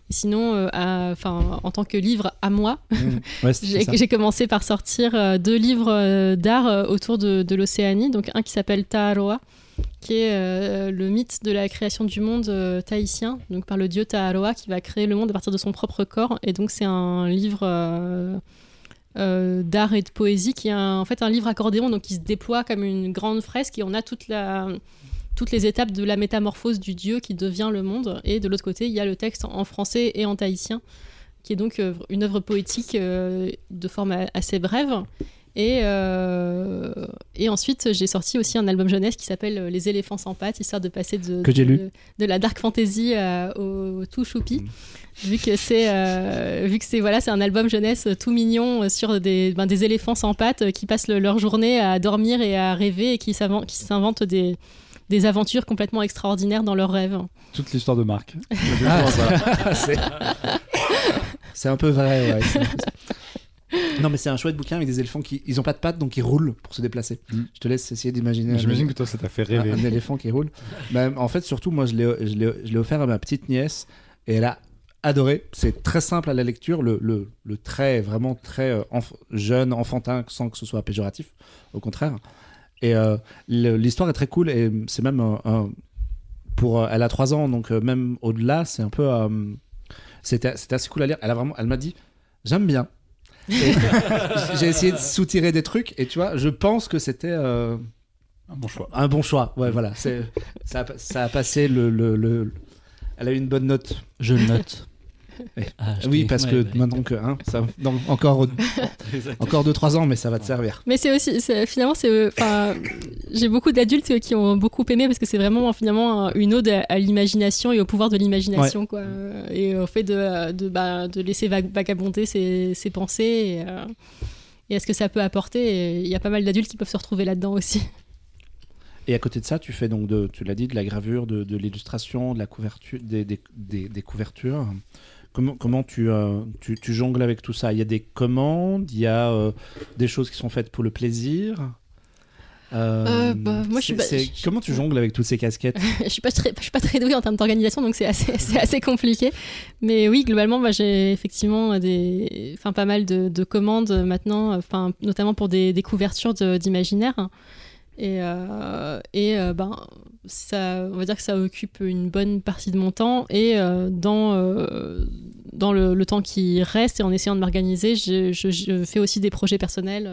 Sinon, euh, à- en tant que livre à moi, ouais, c'est j'ai commencé par sortir euh, deux livres euh, d'art euh, autour de, de l'Océanie. Donc un qui s'appelle Taaroa, qui est euh, le mythe de la création du monde euh, tahitien, donc par le dieu Taaroa qui va créer le monde à partir de son propre corps. Et donc c'est un livre euh, d'art et de poésie qui est en fait un livre accordéon, donc qui se déploie comme une grande fresque et on a toutes les étapes de la métamorphose du dieu qui devient le monde. Et de l'autre côté, il y a le texte en français et en tahitien qui est donc euh, une œuvre poétique euh, de forme assez brève. Et, euh, et ensuite, j'ai sorti aussi un album jeunesse qui s'appelle euh, Les éléphants sans pattes, histoire de passer de, Que j'ai de, lu. de la dark fantasy euh, au, au tout choupi. Mm. Vu que c'est euh, vu que c'est voilà c'est un album jeunesse tout mignon sur des, ben, des éléphants sans pattes qui passent le- leur journée à dormir et à rêver et qui s'inven- qui s'inventent des, des aventures complètement extraordinaires dans leurs rêves. Toute l'histoire de Marc. Ah, c'est c'est un peu vrai, ouais. Non, mais c'est un chouette bouquin avec des éléphants qui. Ils ont pas de pattes, donc ils roulent pour se déplacer. Mm. Je te laisse essayer d'imaginer. un- J'imagine que toi, ça t'a fait un, rêver. un éléphant qui roule. Bah, en fait, surtout, moi, je l'ai offert à ma petite nièce et elle a adoré. C'est très simple à la lecture. Le, le, le trait est vraiment très euh, enf- jeune, enfantin, sans que ce soit péjoratif. Au contraire. Et euh, l'histoire est très cool et c'est même un, un- pour euh, elle a 3 ans donc même au-delà c'est un peu euh, c'était assez cool à lire elle a vraiment elle m'a dit j'aime bien j'ai essayé de soutirer des trucs et tu vois je pense que c'était euh, Un bon choix. un bon choix ouais voilà c'est ça, a, ça a passé le, le, le- elle a eu une bonne note Je le note. Ah, oui parce ouais, que ouais. maintenant que hein, ça encore encore 2-3 ans mais ça va te servir Mais c'est aussi, finalement, c'est, euh, enfin, j'ai beaucoup d'adultes qui ont beaucoup aimé parce que c'est vraiment finalement un- une ode à, à l'imagination et au pouvoir de l'imagination, quoi, et au fait de, de, bah, de laisser vag- vagabonder ses, ses pensées et, euh, et à ce que ça peut apporter. Il y a pas mal d'adultes qui peuvent se retrouver là-dedans aussi. Et à côté de ça, tu fais donc, de, tu l'as dit, de la gravure, de, de l'illustration, de la couverture, des, des, des- des couvertures. Comment, comment tu, euh, tu, tu jongles avec tout ça? Il y a des commandes, il y a euh, des choses qui sont faites pour le plaisir? Euh, bah, moi, je suis Comment tu jongles avec toutes ces casquettes? Je suis pas très, je suis pas très douée en termes d'organisation, donc c'est assez, assez compliqué. Mais oui, globalement, bah, j'ai effectivement des, enfin, pas mal de, de commandes maintenant, enfin, notamment pour des, des couvertures de- d'imaginaire. Et, euh, et euh, ben, ça, on va dire que ça occupe une bonne partie de mon temps. Et euh, dans, dans le, temps qui reste et en essayant de m'organiser, je, je- fais aussi des projets personnels.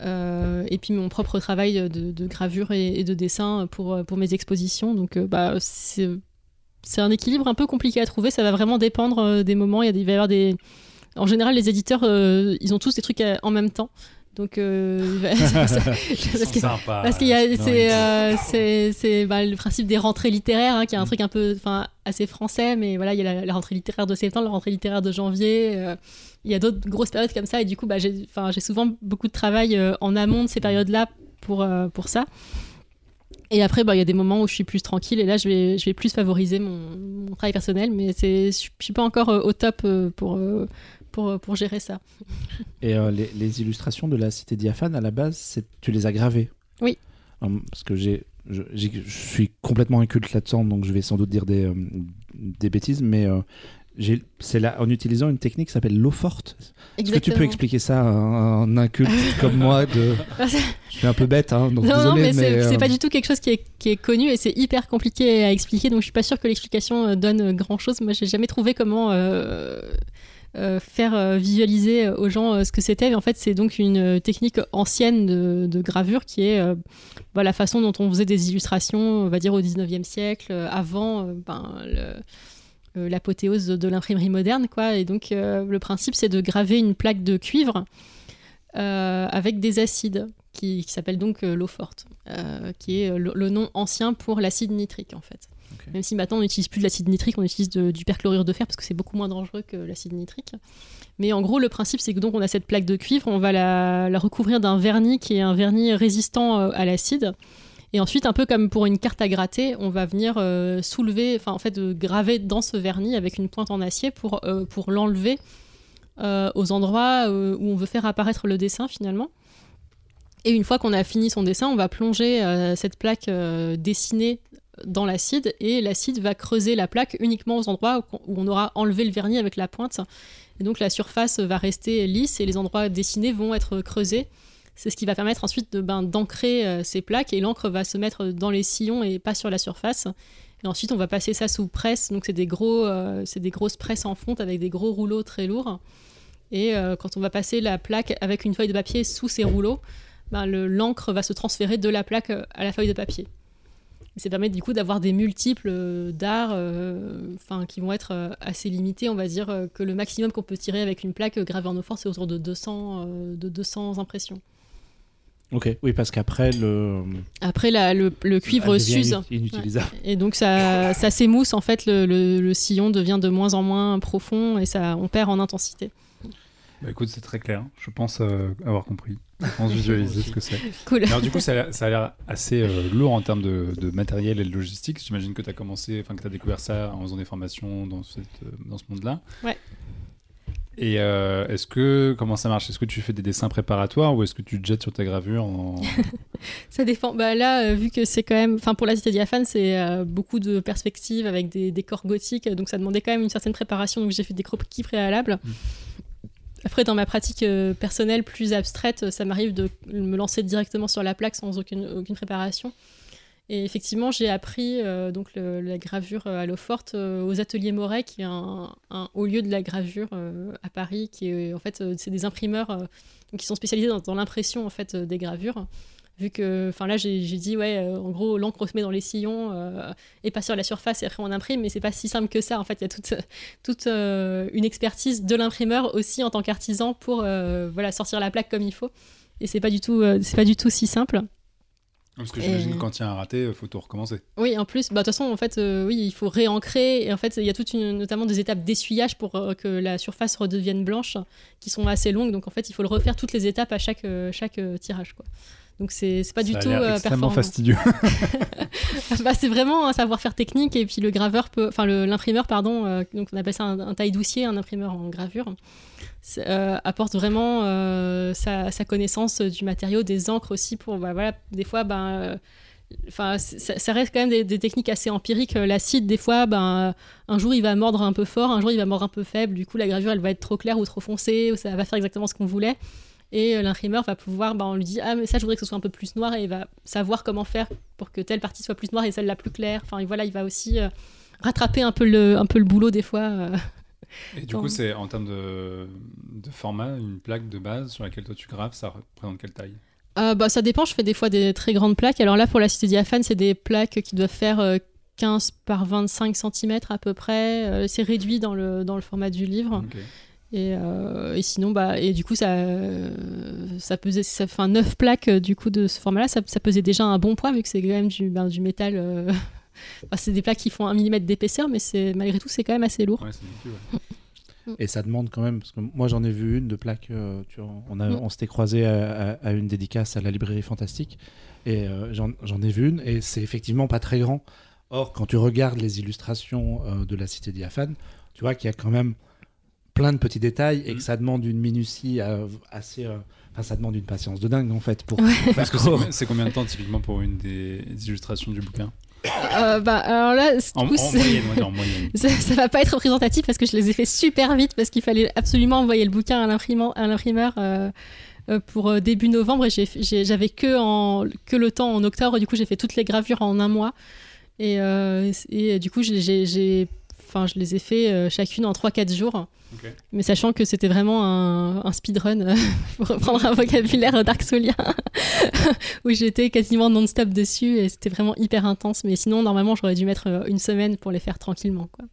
et puis mon propre travail de, gravure et, de dessin pour, pour mes expositions. Donc bah, c'est un équilibre un peu compliqué à trouver. Ça va vraiment dépendre des moments. Il, y a il va y avoir des... En général, les éditeurs, ils ont tous des trucs en même temps. Donc, euh, parce que- sympa. parce qu'il y a c'est euh, c'est c'est, bah, le principe des rentrées littéraires hein, qui est un truc un peu enfin assez français mais voilà il y a la, la rentrée littéraire de septembre la rentrée littéraire de janvier euh, il y a d'autres grosses périodes comme ça et du coup bah, j'ai souvent beaucoup de travail euh, en amont de ces périodes là pour pour ça. Et après bah, il y a des moments où je suis plus tranquille et là je vais je vais plus favoriser mon, mon travail personnel mais c'est je suis pas encore au top pour pour, pour gérer ça. Et euh, les, les illustrations de la Cité diaphane, à la base, tu les as gravées? Oui. Hum, Parce que j'ai, je, je suis complètement inculte là-dedans, donc je vais sans doute dire des, euh, des bêtises, mais euh, c'est là en utilisant une technique qui s'appelle l'eau forte. Est-ce que tu peux expliquer ça à un, un inculte comme moi de... Je suis un peu bête, hein, donc non, désolé, non, mais, c'est euh, pas du tout quelque chose qui est, qui est connu et c'est hyper compliqué à expliquer. Donc je suis pas sûre que l'explication euh, donne grand chose. Moi, j'ai jamais trouvé comment euh, euh, faire euh, visualiser aux gens euh, ce que c'était. En fait, c'est donc une euh, technique ancienne de, gravure qui est euh, bah, la façon dont on faisait des illustrations, on va dire au 19e siècle, euh, avant euh, ben, euh, l'apothéose de l'imprimerie moderne. Quoi. Et donc, euh, le principe, c'est de graver une plaque de cuivre euh, avec des acides qui, qui s'appelle donc euh, l'eau forte, euh, qui est euh, le, le nom ancien pour l'acide nitrique en fait. Même si maintenant on n'utilise plus de l'acide nitrique, on utilise du perchlorure de fer parce que c'est beaucoup moins dangereux que l'acide nitrique. Mais en gros, le principe c'est que donc on a cette plaque de cuivre, on va la, recouvrir d'un vernis qui est un vernis résistant euh, à l'acide. Et ensuite, un peu comme pour une carte à gratter, on va venir euh, soulever, enfin en fait, euh, graver dans ce vernis avec une pointe en acier pour, pour l'enlever aux endroits où on veut faire apparaître le dessin finalement. Et une fois qu'on a fini son dessin, on va plonger cette plaque dessinée dans l'acide et l'acide va creuser la plaque uniquement aux endroits où on aura enlevé le vernis avec la pointe. Et donc la surface va rester lisse et les endroits dessinés vont être creusés. C'est ce qui va permettre ensuite de, ben, d'ancrer euh, ces plaques et l'encre va se mettre dans les sillons et pas sur la surface. Et ensuite on va passer ça sous presse, donc c'est des, gros, euh, c'est des grosses presses en fonte avec des gros rouleaux très lourds. Et euh, quand on va passer la plaque avec une feuille de papier sous ces rouleaux, ben, le- l'encre va se transférer de la plaque à la feuille de papier. Et ça permet du coup d'avoir des multiples euh, d'art euh, enfin, qui vont être euh, assez limités. On va dire que le maximum qu'on peut tirer avec une plaque gravée en eau forte, c'est autour de 200, euh, de 200 impressions. Ok, oui, parce qu'après, le. Après, la- le, le cuivre s'use. inu- Inutilisable. Et donc ça, ça s'émousse, en fait, le, le- le sillon devient de moins en moins profond et ça, on perd en intensité. Bah écoute, c'est très clair. Je pense euh, avoir compris. Je pense visualiser ce que c'est. Cool. Alors du coup, ça a l'air- assez euh, lourd en termes de, de matériel et de logistique. J'imagine que tu as commencé, enfin que tu as découvert ça en faisant des formations dans, cette, euh, dans ce monde-là. Ouais. Et euh, est-ce que comment ça marche? Est-ce que tu fais des dessins préparatoires ou est-ce que tu te jettes sur ta gravure en... Ça dépend. Bah là, euh, vu que c'est quand même, enfin pour la cité diaphane, c'est euh, beaucoup de perspectives avec des décors gothiques, donc ça demandait quand même une certaine préparation. Donc j'ai fait des croquis préalables. Après, dans ma pratique euh, personnelle plus abstraite, ça m'arrive de me lancer directement sur la plaque sans aucune, aucune préparation. Et effectivement, j'ai appris euh, donc la gravure euh, à l'eau forte aux ateliers Moret, qui est un, un haut lieu de la gravure à Paris, qui est en fait c'est des imprimeurs qui sont spécialisés dans, dans l'impression en fait des gravures vu que enfin là j'ai dit ouais euh, en gros l'encre se met dans les sillons euh, et pas sur la surface et après on imprime mais c'est pas si simple que ça en fait il y a toute toute euh, une expertise de l'imprimeur aussi en tant qu'artisan pour voilà sortir la plaque comme il faut et c'est pas du tout c'est pas du tout si simple Parce que j'imagine Et- que quand il y a un raté, il faut tout recommencer. oui, en plus, bah, de toute façon, en fait, euh, oui, il faut réancrer. Et en fait, il y a toute une, notamment des étapes d'essuyage pour euh, que la surface redevienne blanche, qui sont assez longues. Donc, en fait, il faut le refaire toutes les étapes à chaque, euh, chaque tirage, quoi. Donc, c'est c'est pas du Ça a tout euh, extrêmement performant. fastidieux. bah, c'est vraiment un savoir-faire technique. Et puis, le graveur peut, enfin, l'imprimeur, pardon, euh, donc on appelle ça un, un taille-doucier, un imprimeur en gravure. euh, apporte vraiment euh, sa, sa connaissance du matériau, des encres aussi pour, bah, voilà, des fois, ben, Enfin, ça, ça reste quand même des, des techniques assez empiriques. L'acide, des fois, ben, un jour il va mordre un peu fort, un jour il va mordre un peu faible. Du coup, la gravure elle va être trop claire ou trop foncée, ou ça va faire exactement ce qu'on voulait. Et euh, l'imprimeur va pouvoir, ben, on lui dit ah mais ça je voudrais que ce soit un peu plus noir et il va savoir comment faire pour que telle partie soit plus noire et celle-là plus claire. Enfin et voilà, il va aussi euh, rattraper un peu le, un peu le boulot des fois. euh. Et du Bon. coup, c'est en termes de, de format, une plaque de base sur laquelle toi tu graves, ça représente quelle taille? Euh, bah, ça dépend, je fais des fois des très grandes plaques. Alors là, pour la cité diaphane, c'est des plaques qui doivent faire euh, 15 par 25 cm à peu près. C'est réduit dans le, dans le format du livre. Ok. Et, euh, et sinon, bah, et du coup, ça, ça pesait, ça fait 9 plaques euh, du coup de ce format-là. Ça, ça pesait déjà un bon poids vu que c'est quand même du, ben, du métal. euh, enfin, c'est des plaques qui font un millimètre d'épaisseur, mais c'est malgré tout, c'est quand même assez lourd. Ouais, ouais. Et ça demande quand même, parce que moi j'en ai vu une de plaque, euh, tu vois, on, a- Mm. on s'était croisé à, à- à une dédicace à la librairie Fantastique, et euh, j'en ai vu une, et c'est effectivement pas très grand. Or, quand tu regardes les illustrations euh, de la Cité diaphane, tu vois qu'il y a quand même plein de petits détails et Mm. que ça demande une minutie euh, assez. euh, Enfin, ça demande une patience de dingue en fait pour. Ouais. Parce que c'est combien- c'est combien de temps typiquement pour une des illustrations du bouquin Euh, bah, alors là, En, coup, en moyenne, en moyenne. Ça, ça va pas être représentatif parce que je les ai fait super vite parce qu'il fallait absolument envoyer le bouquin à l'imprimant- à l'imprimeur euh, pour début novembre et j'avais que, en- que le temps en octobre. Du coup, j'ai fait toutes les gravures en un mois et, euh, et du coup, j'ai- enfin, je les ai fait euh, chacune en 3-4 jours. Ok. Mais sachant que c'était vraiment un, un speedrun, euh, pour reprendre un vocabulaire dark soulien, où j'étais quasiment non-stop dessus et c'était vraiment hyper intense. Mais sinon, normalement, j'aurais dû mettre euh, une semaine pour les faire tranquillement. Quoi.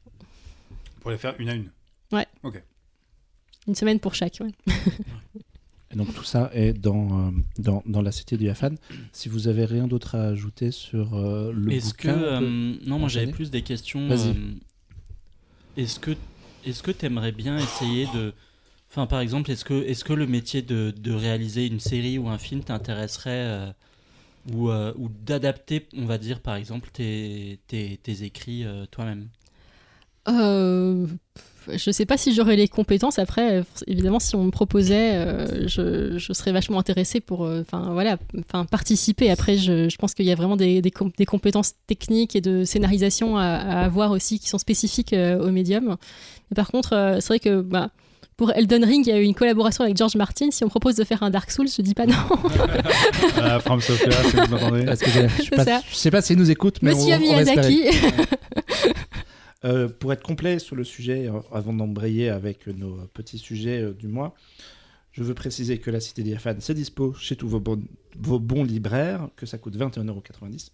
Pour les faire une à une. Une semaine pour chaque, ouais. Et donc tout ça est dans, euh, dans, dans la Cité diaphane. Si vous avez rien d'autre à ajouter sur euh, le Est-ce que. euh, non, moi j'avais plus des questions. Est-ce que est-ce tu bien essayer de. Enfin, par exemple, est-ce que, le métier de, réaliser une série ou un film t'intéresserait euh, ou, euh, ou d'adapter, on va dire, par exemple, tes, tes, tes écrits euh, toi-même? Euh, je sais pas si j'aurais les compétences. Après, évidemment, si on me proposait, euh, je, je serais vachement intéressée pour, euh, enfin voilà, enfin participer. Après, je, je pense qu'il y a vraiment des, des, com- des compétences techniques et de scénarisation à, à avoir aussi qui sont spécifiques euh, au médium. Mais par contre, euh, c'est vrai que bah, pour Elden Ring, il y a eu une collaboration avec George Martin. Si on propose de faire un Dark Souls, je dis pas non. Ah, From Software, si vous m'entendez. Je, je sais pas, ça. je sais pas s'il nous écoute, mais Monsieur on, on. Miyazaki. Euh, pour être complet sur le sujet, euh, avant d'embrayer avec nos petits sujets euh, du mois, je veux préciser que la Cité diaphane, c'est dispo chez tous vos bons, vos bons libraires, que ça coûte 21,90€.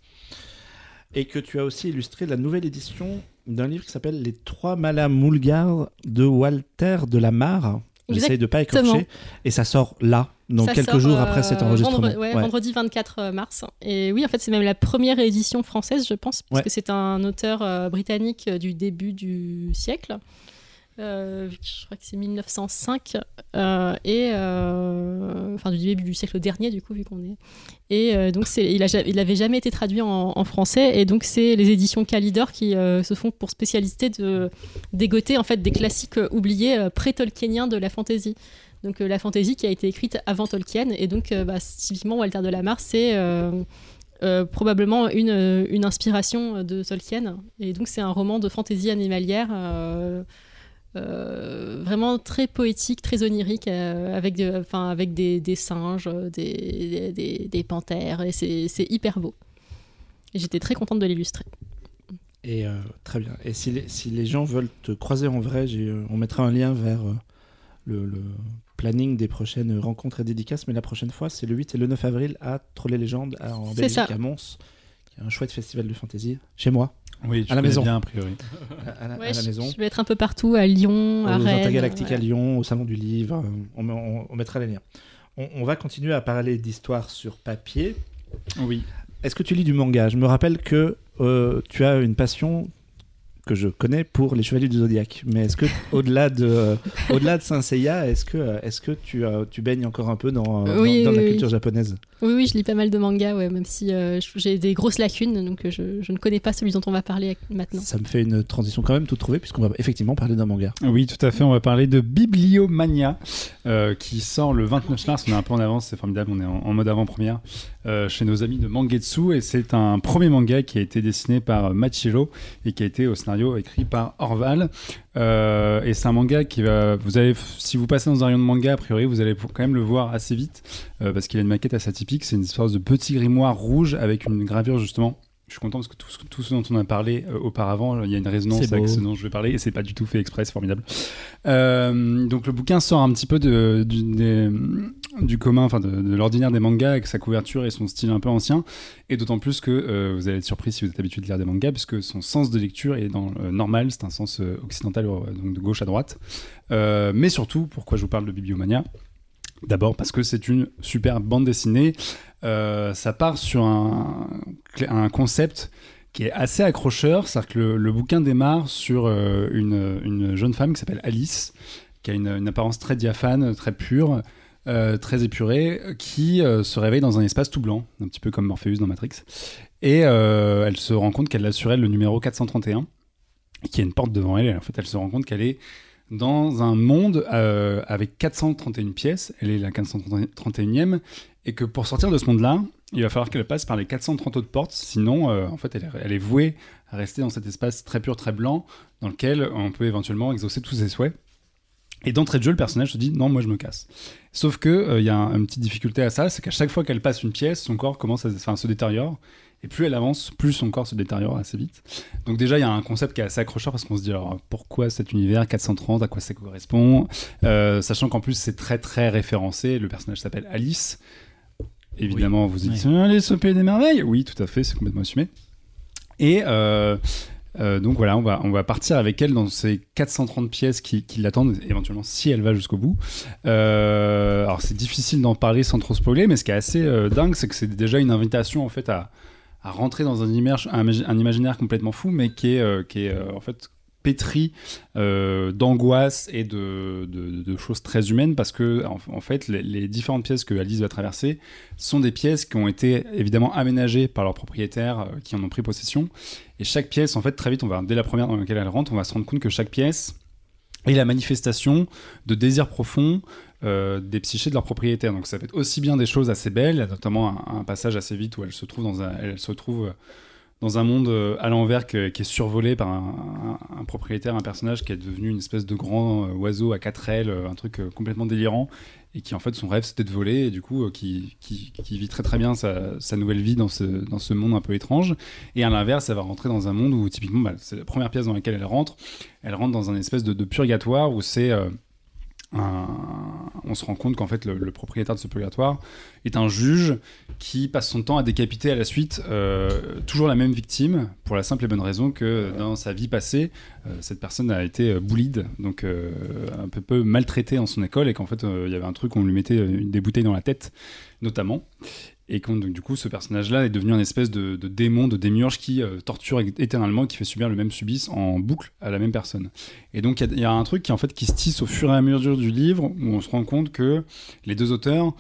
et que tu as aussi illustré la nouvelle édition d'un livre qui s'appelle Les Trois Malas Moulgars de Walter de la Mare. J'essaye de pas écorcher. Et ça sort là, donc Ça quelques sort, jours euh, après cet enregistrement. vendre- ouais, Ouais. Vendredi 24 mars. Et oui, en fait, c'est même la première édition française, je pense, parce Ouais. que c'est un auteur euh, britannique euh, du début du siècle. Euh, je crois que c'est 1905 euh, et euh, enfin du début du siècle dernier du coup vu qu'on est et euh, donc c'est il a il avait jamais été traduit en, en français et donc c'est les éditions Calidor qui euh, se font pour spécialité de dégoter en fait des classiques euh, oubliés euh, pré-tolkieniens de la fantasy donc euh, la fantasy qui a été écrite avant Tolkien et donc euh, bah, typiquement Walter de la Mare c'est euh, probablement une, une inspiration de Tolkien et donc c'est un roman de fantasy animalière vraiment très poétique, très onirique, avec, enfin, avec des, singes, des, des, panthères, et c'est hyper beau. J'étais très contente de l'illustrer. Et très bien. Et si les, si les gens veulent te croiser en vrai, on mettra un lien vers le, le planning des prochaines rencontres et dédicaces. Mais la prochaine fois, c'est le 8 et le 9 avril à Trolley Légende, à- en C'est Belgique, ça. à Mons, qui est un chouette festival de fantasy. Chez moi, Oui, tu À la maison. bien a priori. à, à la, Ouais, à la je, maison. je vais être un peu partout, à Lyon, à Aux Rennes. Intergalactiques voilà. à Lyon, au Salon du Livre. euh, On, met- on- on mettra les liens. On, on va continuer à parler d'histoire sur papier. Oui. Est-ce que tu lis du manga? Je me rappelle que euh, tu as une passion que je connais pour les Chevaliers du Zodiaque. Mais est-ce que au-delà de euh, au-delà de Saint Seiya, est-ce que euh, est-ce que tu euh, tu baignes encore un peu dans, euh, Oui, dans, dans oui, la oui. culture japonaise? Oui, oui, je lis pas mal de mangas, ouais, même si euh, j'ai des grosses lacunes, donc euh, je, je ne connais pas celui dont on va parler maintenant. Ça me fait une transition quand même toute trouvée puisqu'on va effectivement parler d'un manga. Oui, tout à fait. On va parler de Bibliomania, euh, qui sort le 29 mars. On est un peu en avance, c'est formidable. On est en, en mode avant-première euh, chez nos amis de Mangetsu. Et c'est un premier manga qui a été dessiné par Machiro et qui a été au scénario écrit par Orval. Euh, et c'est un manga qui va. Vous allez, si vous passez dans un rayon de manga, a priori, vous allez quand même le voir assez vite euh, parce qu'il a une maquette assez atypique. C'est une espèce de petit grimoire rouge avec une gravure justement. Je suis content parce que tout, ce- tout ce dont on a parlé euh, auparavant, il y a une résonance avec ce dont je vais parler et c'est pas du tout fait exprès, c'est formidable. Euh, donc le bouquin sort un petit peu de, du, des- du commun, enfin de, de l'ordinaire des mangas avec sa couverture et son style un peu ancien, et d'autant plus que euh, vous allez être surpris si vous êtes habitué de lire des mangas, puisque son sens de lecture est dans normal, c'est un sens occidental, donc de gauche à droite. Mais surtout, pourquoi je vous parle de Bibliomania? D'abord parce que c'est une super bande dessinée. Euh, ça part sur un, concept qui est assez accrocheur. C'est-à-dire que le, bouquin démarre sur euh, une, une jeune femme qui s'appelle Alice, qui a une, apparence très diaphane, très pure, euh, très épurée, qui se réveille dans un espace tout blanc, un petit peu comme Morpheus dans Matrix. Et elle se rend compte qu'elle a sur elle le numéro 431, et qu'il y a une porte devant elle. Et en fait, elle se rend compte qu'elle est dans un monde avec 431 pièces. Elle est la 431e. Et que pour sortir de ce monde-là, il va falloir qu'elle passe par les 430 autres portes. Sinon, euh, en fait, elle, est- vouée à rester dans cet espace très pur, très blanc, dans lequel on peut éventuellement exaucer tous ses souhaits. Et d'entrée de jeu, le personnage se dit non, moi je me casse. Sauf que euh, il y a un- une petite difficulté à ça, c'est qu'à chaque fois qu'elle passe une pièce, son corps commence à se détériore. Et plus elle avance, plus son corps se détériore assez vite. Donc déjà, il y a un concept qui est assez accrocheur parce qu'on se dit alors pourquoi cet univers 430, à quoi ça correspond? Euh, Sachant qu'en plus c'est très très référencé. Le personnage s'appelle Alice. Évidemment, vous dites Alice au pays des merveilles. Oui, tout à fait, c'est complètement assumé. Et euh, euh, donc voilà, on va, on va partir avec elle dans ces 430 pièces qui, qui l'attendent, éventuellement si elle va jusqu'au bout. Euh, alors c'est difficile d'en parler sans trop spoiler, mais ce qui est assez euh, dingue, c'est que c'est déjà une invitation en fait à, à rentrer dans un, image- un, imagi- un imaginaire complètement fou, mais qui est, qui est en fait pétri euh, d'angoisse et de, choses très humaines parce que en, fait les, différentes pièces que Alice va traverser sont des pièces qui ont été évidemment aménagées par leurs propriétaires euh, qui en ont pris possession et chaque pièce en fait très vite on va dès la première dans laquelle elle rentre on va se rendre compte que chaque pièce est la manifestation de désirs profonds euh, des psychés de leurs propriétaires. Donc ça peut être aussi bien des choses assez belles, notamment un, un passage assez vite où elle se trouve dans un, elle se trouve dans un monde euh, à l'envers qui est survolé par un, propriétaire, un personnage qui est devenu une espèce de grand euh, oiseau à quatre ailes, euh, un truc complètement délirant, et qui en fait son rêve c'était de voler, et du coup qui, vit très très bien sa, nouvelle vie dans ce, dans ce monde un peu étrange. Et à l'inverse, elle va rentrer dans un monde où typiquement, bah, c'est la première pièce dans laquelle elle rentre, elle rentre dans un espèce de, purgatoire où c'est... on se rend compte qu'en fait le, propriétaire de ce purgatoire est un juge qui passe son temps à décapiter à la suite euh, toujours la même victime pour la simple et bonne raison que dans sa vie passée, euh, cette personne a été euh, bullied, donc un peu, peu maltraitée en son école et qu'en fait il y avait un truc, on lui mettait des bouteilles dans la tête, notamment. Et donc, du coup, ce personnage-là est devenu un espèce de, démon, de démiurge qui euh, torture éternellement, qui fait subir le même subice en boucle à la même personne. Et donc, il y a- un truc qui, en fait, qui se tisse au fur et à mesure du livre, où on se rend compte que les deux auteurs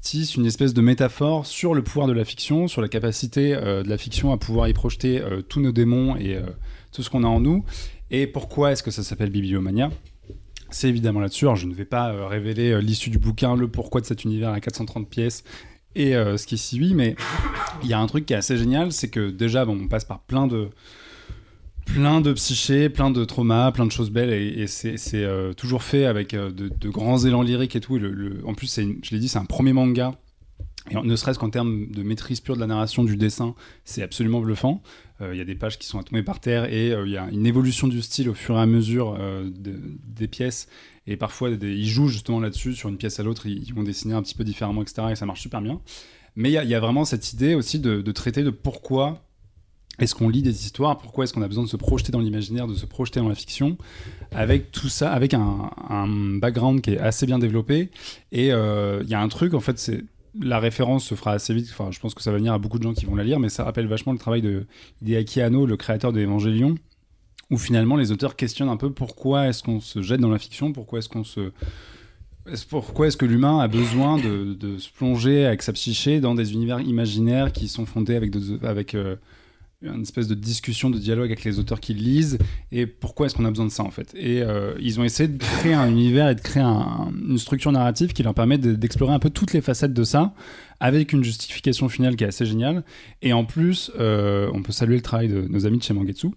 tissent une espèce de métaphore sur le pouvoir de la fiction, sur la capacité euh, de la fiction à pouvoir y projeter euh, tous nos démons et tout ce qu'on a en nous. Et pourquoi est-ce que ça s'appelle Bibliomania? C'est évidemment là-dessus. Je ne vais pas révéler l'issue du bouquin, le pourquoi de cet univers à 430 pièces et euh, ce qui suit, mais il y a un truc qui est assez génial, c'est que déjà, bon, on passe par plein de plein de psychés, plein de traumas, plein de choses belles, et, c'est euh, toujours fait avec euh, de, grands élans lyriques et tout. en plus, je l'ai dit, c'est un premier manga. Et ne serait-ce qu'en termes de maîtrise pure de la narration, du dessin, c'est absolument bluffant. Euh, Il y a des pages qui sont à tomber par terre et il y a une évolution du style au fur et à mesure de- des pièces. Et parfois, ils jouent justement là-dessus, sur une pièce à l'autre, ils, vont dessiner un petit peu différemment, etc. Et ça marche super bien. Mais il y, a- vraiment cette idée aussi de, traiter de pourquoi est-ce qu'on lit des histoires, pourquoi est-ce qu'on a besoin de se projeter dans l'imaginaire, de se projeter dans la fiction, avec tout ça, avec un, un background qui est assez bien développé. Et euh, il y a un truc, en fait, c'est la référence se fera assez vite. Enfin, je pense que ça va venir à beaucoup de gens qui vont la lire, mais ça rappelle vachement le travail de Hideaki Anno, le créateur de Evangelion, où finalement les auteurs questionnent un peu pourquoi est-ce qu'on se jette dans la fiction, pourquoi est-ce qu'on se pourquoi est-ce que l'humain a besoin de, se plonger avec sa psyché dans des univers imaginaires qui sont fondés avec, de- euh, une espèce de discussion, de dialogue avec les auteurs qui lisent et pourquoi est-ce qu'on a besoin de ça en fait Et euh, ils ont essayé de créer un univers et de créer un- une structure narrative qui leur permet de- d'explorer un peu toutes les facettes de ça avec une justification finale qui est assez géniale. Et en plus, euh, on peut saluer le travail de nos amis de chez Mangetsu.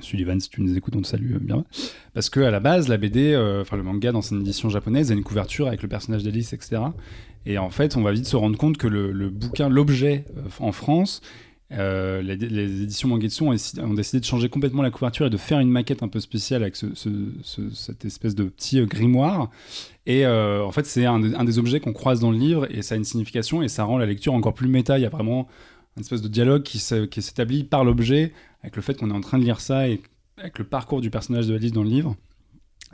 Sullivan, si tu nous écoutes, on te salue bien. Parce que à la base, la BD, euh, enfin le manga dans son édition japonaise, a une couverture avec le personnage d'Alice, etc. Et en fait, on va vite se rendre compte que le, bouquin, l'objet euh, en France, euh, les, éditions Mangetsu ont, décidé- de changer complètement la couverture et de faire une maquette un peu spéciale avec ce, ce- ce- cette espèce de petit grimoire. Et en fait, c'est un, un des objets qu'on croise dans le livre et ça a une signification et ça rend la lecture encore plus méta. Il y a vraiment une espèce de dialogue qui s'établit par l'objet avec le fait qu'on est en train de lire ça et avec le parcours du personnage de Alice dans le livre.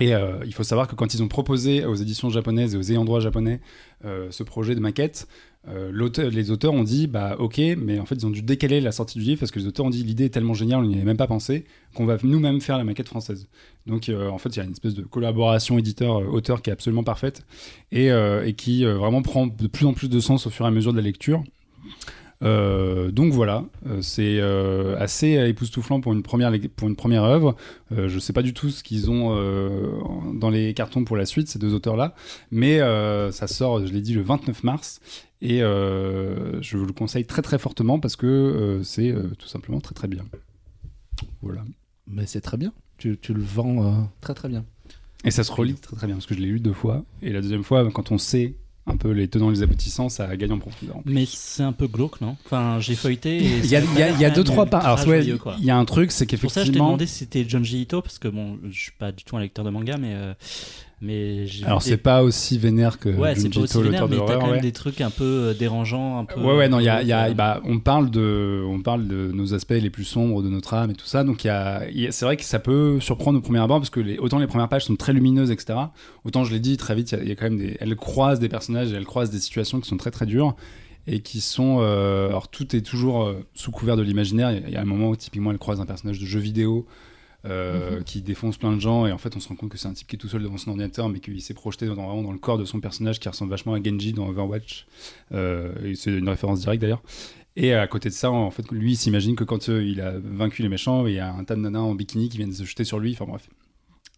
Et euh, il faut savoir que quand ils ont proposé aux éditions japonaises et aux ayants droit japonais euh, ce projet de maquette, euh, les auteurs ont dit bah ok, mais en fait ils ont dû décaler la sortie du livre parce que les auteurs ont dit l'idée est tellement géniale, on n'y avait même pas pensé, qu'on va nous-mêmes faire la maquette française. Donc en fait il y a une espèce de collaboration éditeur-auteur qui est absolument parfaite et, qui vraiment prend de plus en plus de sens au fur et à mesure de la lecture. Euh, donc voilà, euh, c'est euh, assez époustouflant pour une première pour une première œuvre. Euh, je sais pas du tout ce qu'ils ont dans les cartons pour la suite ces deux auteurs là, mais ça sort, je l'ai dit, le 29 mars et je vous le conseille très très fortement parce que c'est tout simplement très très bien. Voilà. Mais c'est très bien. Tu, tu le vends très très bien. Et ça se relit très très bien parce que je l'ai lu deux fois et la deuxième fois quand on sait un peu les tenants et les aboutissants, ça gagne en profondeur. Mais c'est un peu glauque, non? Enfin, j'ai feuilleté. Et Il y a, y y deux trois pas. Alors ouais, il y a un truc, c'est Pour ça, je t'ai qu'effectivement. demandé si c'était Junji Ito, parce que bon, je suis pas du tout un lecteur de manga, mais. euh, mais Alors c'est pas aussi vénère que Ouais, c'est pas aussi vénère, mais t'as quand même ouais. des trucs un peu euh, dérangeants, un peu. Ouais, ouais, non, il y a, il y a- euh, bah, on parle de, on parle de nos aspects les plus sombres de notre âme et tout ça. Donc y a, a- c'est vrai que ça peut surprendre au premier abord parce que les, autant les premières pages sont très lumineuses, etc. Autant je l'ai dit très vite, il y a- quand même des, elles croisent des personnages, et elles croisent des situations qui sont très très dures et qui sont, euh, alors tout est toujours euh, sous couvert de l'imaginaire. Il y a- il y a un moment où typiquement elle croise un personnage de jeu vidéo. Euh, qui défonce plein de gens et en fait on se rend compte que c'est un type qui est tout seul devant son ordinateur mais qu'il s'est projeté dans, vraiment dans le corps de son personnage qui ressemble vachement à Genji dans Overwatch Euh, c'est une référence directe d'ailleurs et à côté de ça, en fait, lui, s'imagine que quand euh, il a vaincu les méchants, il y a un tas de nanas en bikini qui viennent se jeter sur lui. Enfin bref.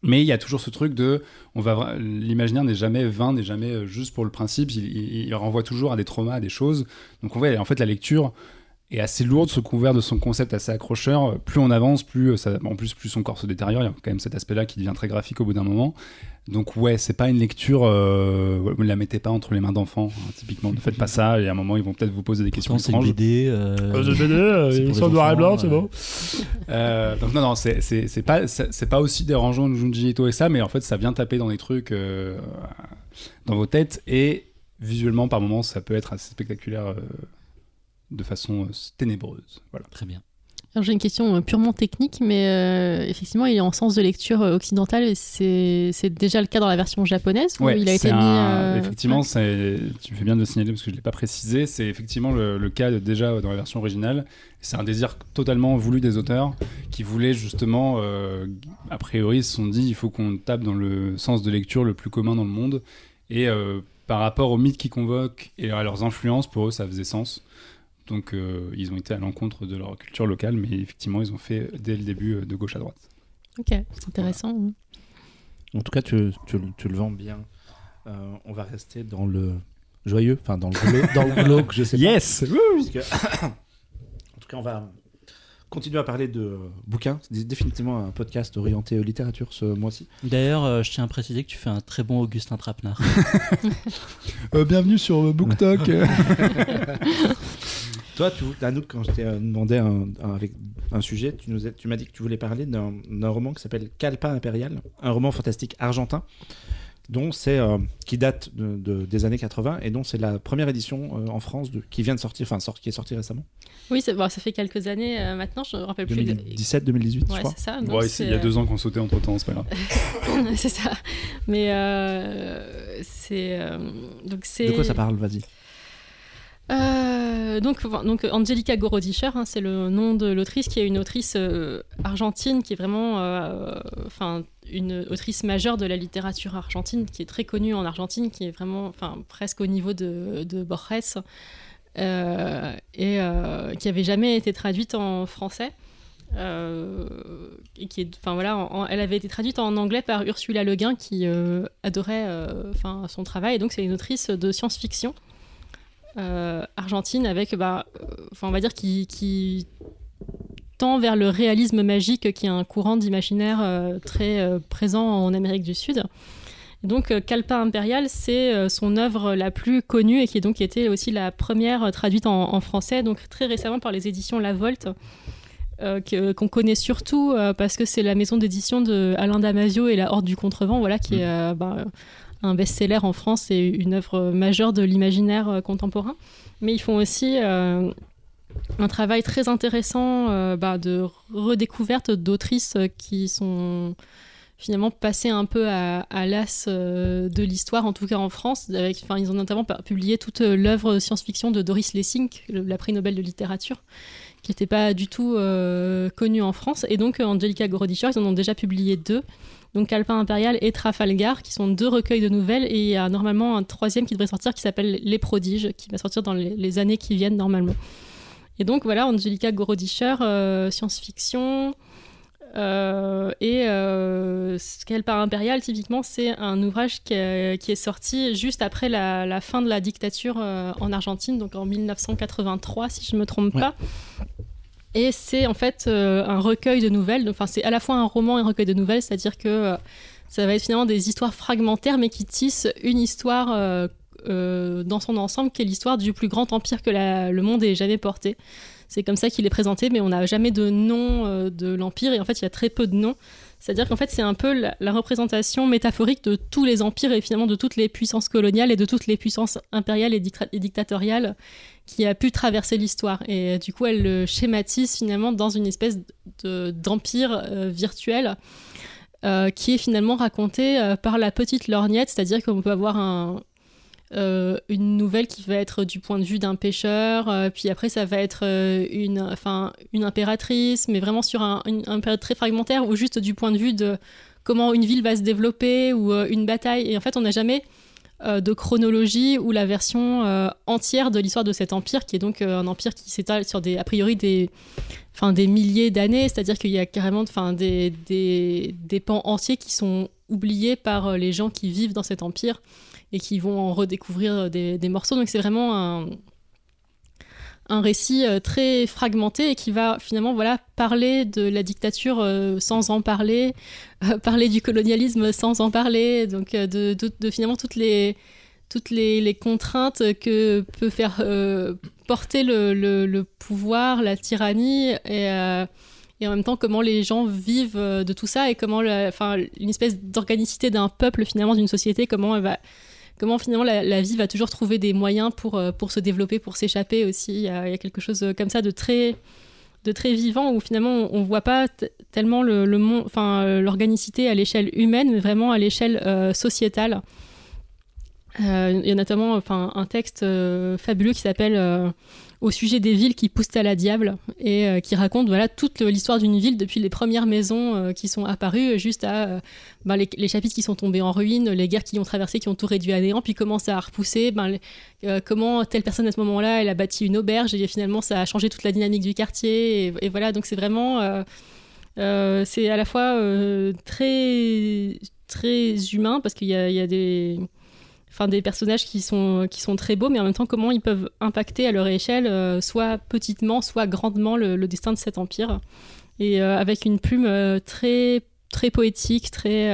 Mais il y a toujours ce truc de, on va, l'imaginaire n'est jamais vain, n'est jamais juste pour le principe. Il, il- il renvoie toujours à des traumas, à des choses. Donc on voit, en fait, la lecture est assez lourde, sous couvert de son concept assez accrocheur. Plus on avance, plus euh, ça, en plus, plus son corps se détériore. Il y a quand même cet aspect-là qui devient très graphique au bout d'un moment. Donc ouais, c'est pas une lecture. Euh, vous ne la mettez pas entre les mains d'enfants. hein, typiquement, ne faites pas ça. Et à un moment, ils vont peut-être vous poser des questions Pourtant, c'est une étranges. BD. euh, c'est ils pour sont noir et blanc, c'est euh, bon. Euh, donc non, non, c'est c'est- c'est pas, c'est c'est pas aussi dérangeant que Junji Ito et ça, mais en fait, ça vient taper dans des trucs. euh, dans vos têtes. Et visuellement, par moments, ça peut être assez spectaculaire euh, de façon euh, ténébreuse. Voilà. Très bien. Alors j'ai une question euh, purement technique, mais euh, effectivement, il est en sens de lecture occidentale et c'est déjà le cas dans la version japonaise où Ouais, il a été mis. un- euh, Effectivement, ouais. tu fais bien de le signaler parce que je ne l'ai pas précisé. C'est effectivement le, le cas de- déjà dans la version originale. C'est un désir totalement voulu des auteurs qui voulaient justement, euh, a priori, ils se sont dit il faut qu'on tape dans le sens de lecture le plus commun dans le monde. Et euh, par rapport aux mythes qu'ils convoquent et à leurs influences, pour eux, ça faisait sens. Donc euh, ils ont été à l'encontre de leur culture locale, mais effectivement, ils ont fait dès le début euh, de gauche à droite. Ok, c'est intéressant. hein. En tout cas, tu, tu- tu le vends bien. Euh, on va rester dans le joyeux, enfin dans le glauque, dans le glauque, je sais pas. Yes Puisque- en tout cas, on va continuer à parler de bouquins. C'est définitivement un podcast orienté littérature ce mois-ci. D'ailleurs, euh, je tiens à préciser que tu fais un très bon Augustin Trapenard. Euh, Bienvenue sur BookTok Toi, tu, Anouk, quand je t'ai euh, demandé un, un- avec un sujet, tu nous as- tu m'as dit que tu voulais parler d'un d'un roman qui s'appelle Calpa Impérial, un roman fantastique argentin, dont c'est euh, qui date de, de- des années 80 et dont c'est la première édition euh, en France de, qui vient de sortir, enfin sort, qui est sortie récemment, Oui, c'est- bon, ça fait quelques années euh, maintenant, je me rappelle plus. de- 2017-2018, je Ouais, Bon, crois. c'est ça. ouais, c'est, il y a deux ans qu'on sautait entre temps, c'est pas grave. c'est ça. Mais euh, c'est euh, donc c'est. De quoi ça parle Vas-y. Euh, donc, Angelica Gorodischer, hein, c'est le nom de l'autrice, qui est une autrice euh, argentine, qui est vraiment, euh, une autrice majeure de la littérature argentine, qui est très connue en Argentine, qui est vraiment, presque au niveau de, Borges, et qui avait jamais été traduite en français. Et qui enfin voilà, elle avait été traduite en anglais par Ursula Le Guin, qui adorait, enfin, son travail. Donc c'est une autrice de science-fiction euh, argentine avec, bah, euh, enfin, on va dire, qui, qui tend vers le réalisme magique, qui est un courant d'imaginaire euh, très présent en Amérique du Sud. Donc, Calpa Impérial, c'est son œuvre la plus connue et qui est donc été aussi la première traduite en, en français, donc très récemment par les éditions La Volte. euh, qu'on connaît surtout euh, parce que c'est la maison d'édition de Alain Damasio et la Horde du Contrevent, voilà, qui est euh, bah, un best-seller en France et une œuvre majeure de l'imaginaire euh, contemporain. Mais ils font aussi euh, un travail très intéressant euh, bah, de redécouverte d'autrices qui sont finalement passées un peu à, l'as de l'histoire, en tout cas en France. Ils ont notamment publié toute l'œuvre science-fiction de Doris Lessing, le- la prix Nobel de littérature, qui n'était pas du tout connue en France. Et donc, Angelica Gorodischer, ils en ont déjà publié deux donc Alpin Impérial et Trafalgar, qui sont deux recueils de nouvelles, et il y a normalement un troisième qui devrait sortir qui s'appelle Les Prodiges, qui va sortir dans les, les années qui viennent normalement. Et donc voilà, Angelica Gorodischer, euh, science-fiction, euh, et euh, Impérial, typiquement, c'est un ouvrage qui est, qui est sorti juste après la, la fin de la dictature euh, en Argentine, donc en 1983, si je ne me trompe Ouais. pas. Et c'est en fait euh, un recueil de nouvelles. Enfin, c'est à la fois un roman et un recueil de nouvelles, c'est-à-dire que euh, ça va être finalement des histoires fragmentaires, mais qui tissent une histoire euh, dans son ensemble, qui est l'histoire du plus grand empire que le monde ait jamais porté. C'est comme ça qu'il est présenté, mais on n'a jamais de nom de l'empire, et en fait, il y a très peu de noms. C'est-à-dire qu'en fait, c'est un peu la, représentation métaphorique de tous les empires et finalement de toutes les puissances coloniales et de toutes les puissances impériales et dictatoriales qui a pu traverser l'histoire. Et euh, du coup, elle le schématise finalement dans une espèce de- d'empire euh, virtuel euh, qui est finalement raconté par la petite lorgnette, c'est-à-dire qu'on peut avoir un, une nouvelle qui va être du point de vue d'un pêcheur, puis après ça va être une, enfin, une impératrice, mais vraiment sur un, une, un période très fragmentaire, ou juste du point de vue de comment une ville va se développer, ou une bataille. Et en fait, on n'a jamais euh, de chronologie ou la version euh, entière de l'histoire de cet empire, qui est donc euh, un empire qui s'étale sur des, a priori des, milliers d'années, c'est-à-dire qu'il y a carrément des, pans entiers qui sont oubliés par les gens qui vivent dans cet empire et qui vont en redécouvrir des, des morceaux. Donc c'est vraiment un, un récit euh, très fragmenté et qui va finalement voilà, parler de la dictature euh, sans en parler, euh, parler du colonialisme sans en parler, donc de, finalement toutes les, toutes les, contraintes que peut faire porter le, pouvoir, la tyrannie, et, et en même temps comment les gens vivent de tout ça et comment, enfin, une espèce d'organicité d'un peuple finalement, d'une société, comment elle va comment finalement la, vie va toujours trouver des moyens pour, euh, pour se développer, pour s'échapper aussi. Il y, a, quelque chose comme ça de très, de très vivant où finalement on ne voit pas tellement le, le enfin, euh, l'organicité à l'échelle humaine, mais vraiment à l'échelle euh, sociétale. Euh, il y a notamment enfin, un texte euh, fabuleux qui s'appelle euh, Au sujet des villes qui poussent à la diable et euh, qui raconte voilà, toute l'histoire d'une ville depuis les premières maisons euh, qui sont apparues juste à euh, ben, les, chapitres qui sont tombés en ruine, les guerres qui ont traversé, qui ont tout réduit à néant, puis comment ça a repoussé, ben, comment telle personne à ce moment-là, elle a bâti une auberge et finalement ça a changé toute la dynamique du quartier. Et, et voilà, donc c'est vraiment. c'est à la fois très, très humain parce qu'il y a, il y a des, enfin, des personnages qui sont, qui sont très beaux, mais en même temps, comment ils peuvent impacter à leur échelle, euh, soit petitement, soit grandement, le, destin de cet empire. Et euh, avec une plume euh, très, très poétique, très.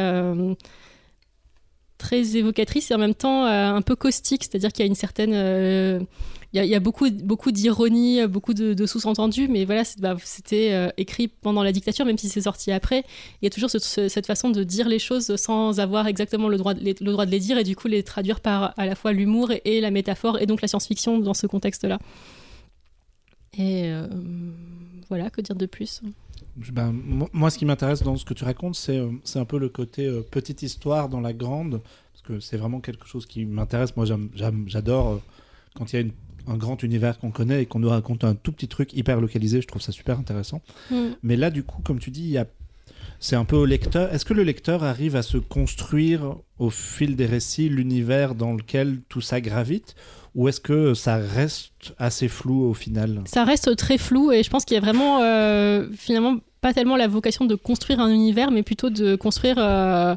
très évocatrice et en même temps un peu caustique, c'est-à-dire qu'il y a une certaine, il y a, beaucoup, beaucoup d'ironie, beaucoup de, sous-entendus, mais voilà, bah, c'était euh, écrit pendant la dictature, même si c'est sorti après. Il y a toujours ce- ce- cette façon de dire les choses sans avoir exactement le droit, de les, le droit de les dire et du coup les traduire par à la fois l'humour et, la métaphore et donc la science-fiction dans ce contexte-là. Et euh, voilà, que dire de plus? Ben, mo- moi, ce qui m'intéresse dans ce que tu racontes, c'est euh, un peu le côté petite histoire dans la grande, parce que c'est vraiment quelque chose qui m'intéresse. Moi, j'adore quand il y a une- un grand univers qu'on connaît et qu'on nous raconte un tout petit truc hyper localisé. Je trouve ça super intéressant. Mm. Mais là, du coup, comme tu dis, il y a... c'est un peu au lecteur. Est-ce que le lecteur arrive à se construire au fil des récits l'univers dans lequel tout ça gravite ou est-ce que ça reste assez flou au final? Ça reste très flou et je pense qu'il y a vraiment euh, finalement pas tellement la vocation de construire un univers, mais plutôt de construire euh,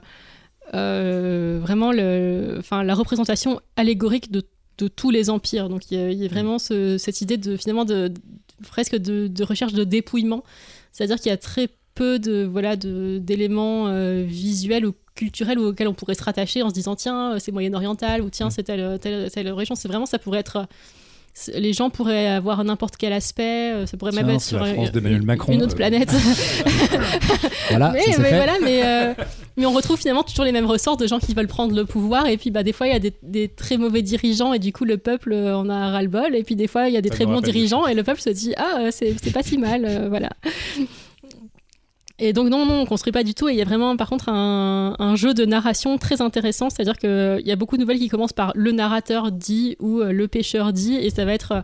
euh, vraiment le, enfin, la représentation allégorique de, de tous les empires. Donc il y a, y a vraiment ce- cette idée de finalement de, de- presque de, de recherche de dépouillement, c'est-à-dire qu'il y a très peu de voilà d'éléments euh, visuels ou culturels auxquels on pourrait se rattacher en se disant tiens c'est moyen-oriental ou tiens c'est telle, telle, telle région. C'est vraiment ça pourrait être les gens pourraient avoir n'importe quel aspect euh, ça pourrait même être sur la une- France d'Emmanuel Macron. une autre Euh, planète Voilà, mais, ça c'est mais fait. voilà, mais, euh, mais on retrouve finalement toujours les mêmes ressorts de gens qui veulent prendre le pouvoir. Et puis bah, des fois, il y a des, des très mauvais dirigeants et du coup, le peuple euh, en a ras-le-bol. Et puis des fois, il y a des Ça très bons dirigeants et le peuple se dit Ah, euh, c'est c'est pas si mal. euh, voilà. Et donc non, non, on construit pas du tout. Et il y a vraiment, par contre, un, jeu de narration très intéressant. C'est-à-dire qu'il y a beaucoup de nouvelles qui commencent par le narrateur dit ou euh, le pêcheur dit. Et ça va être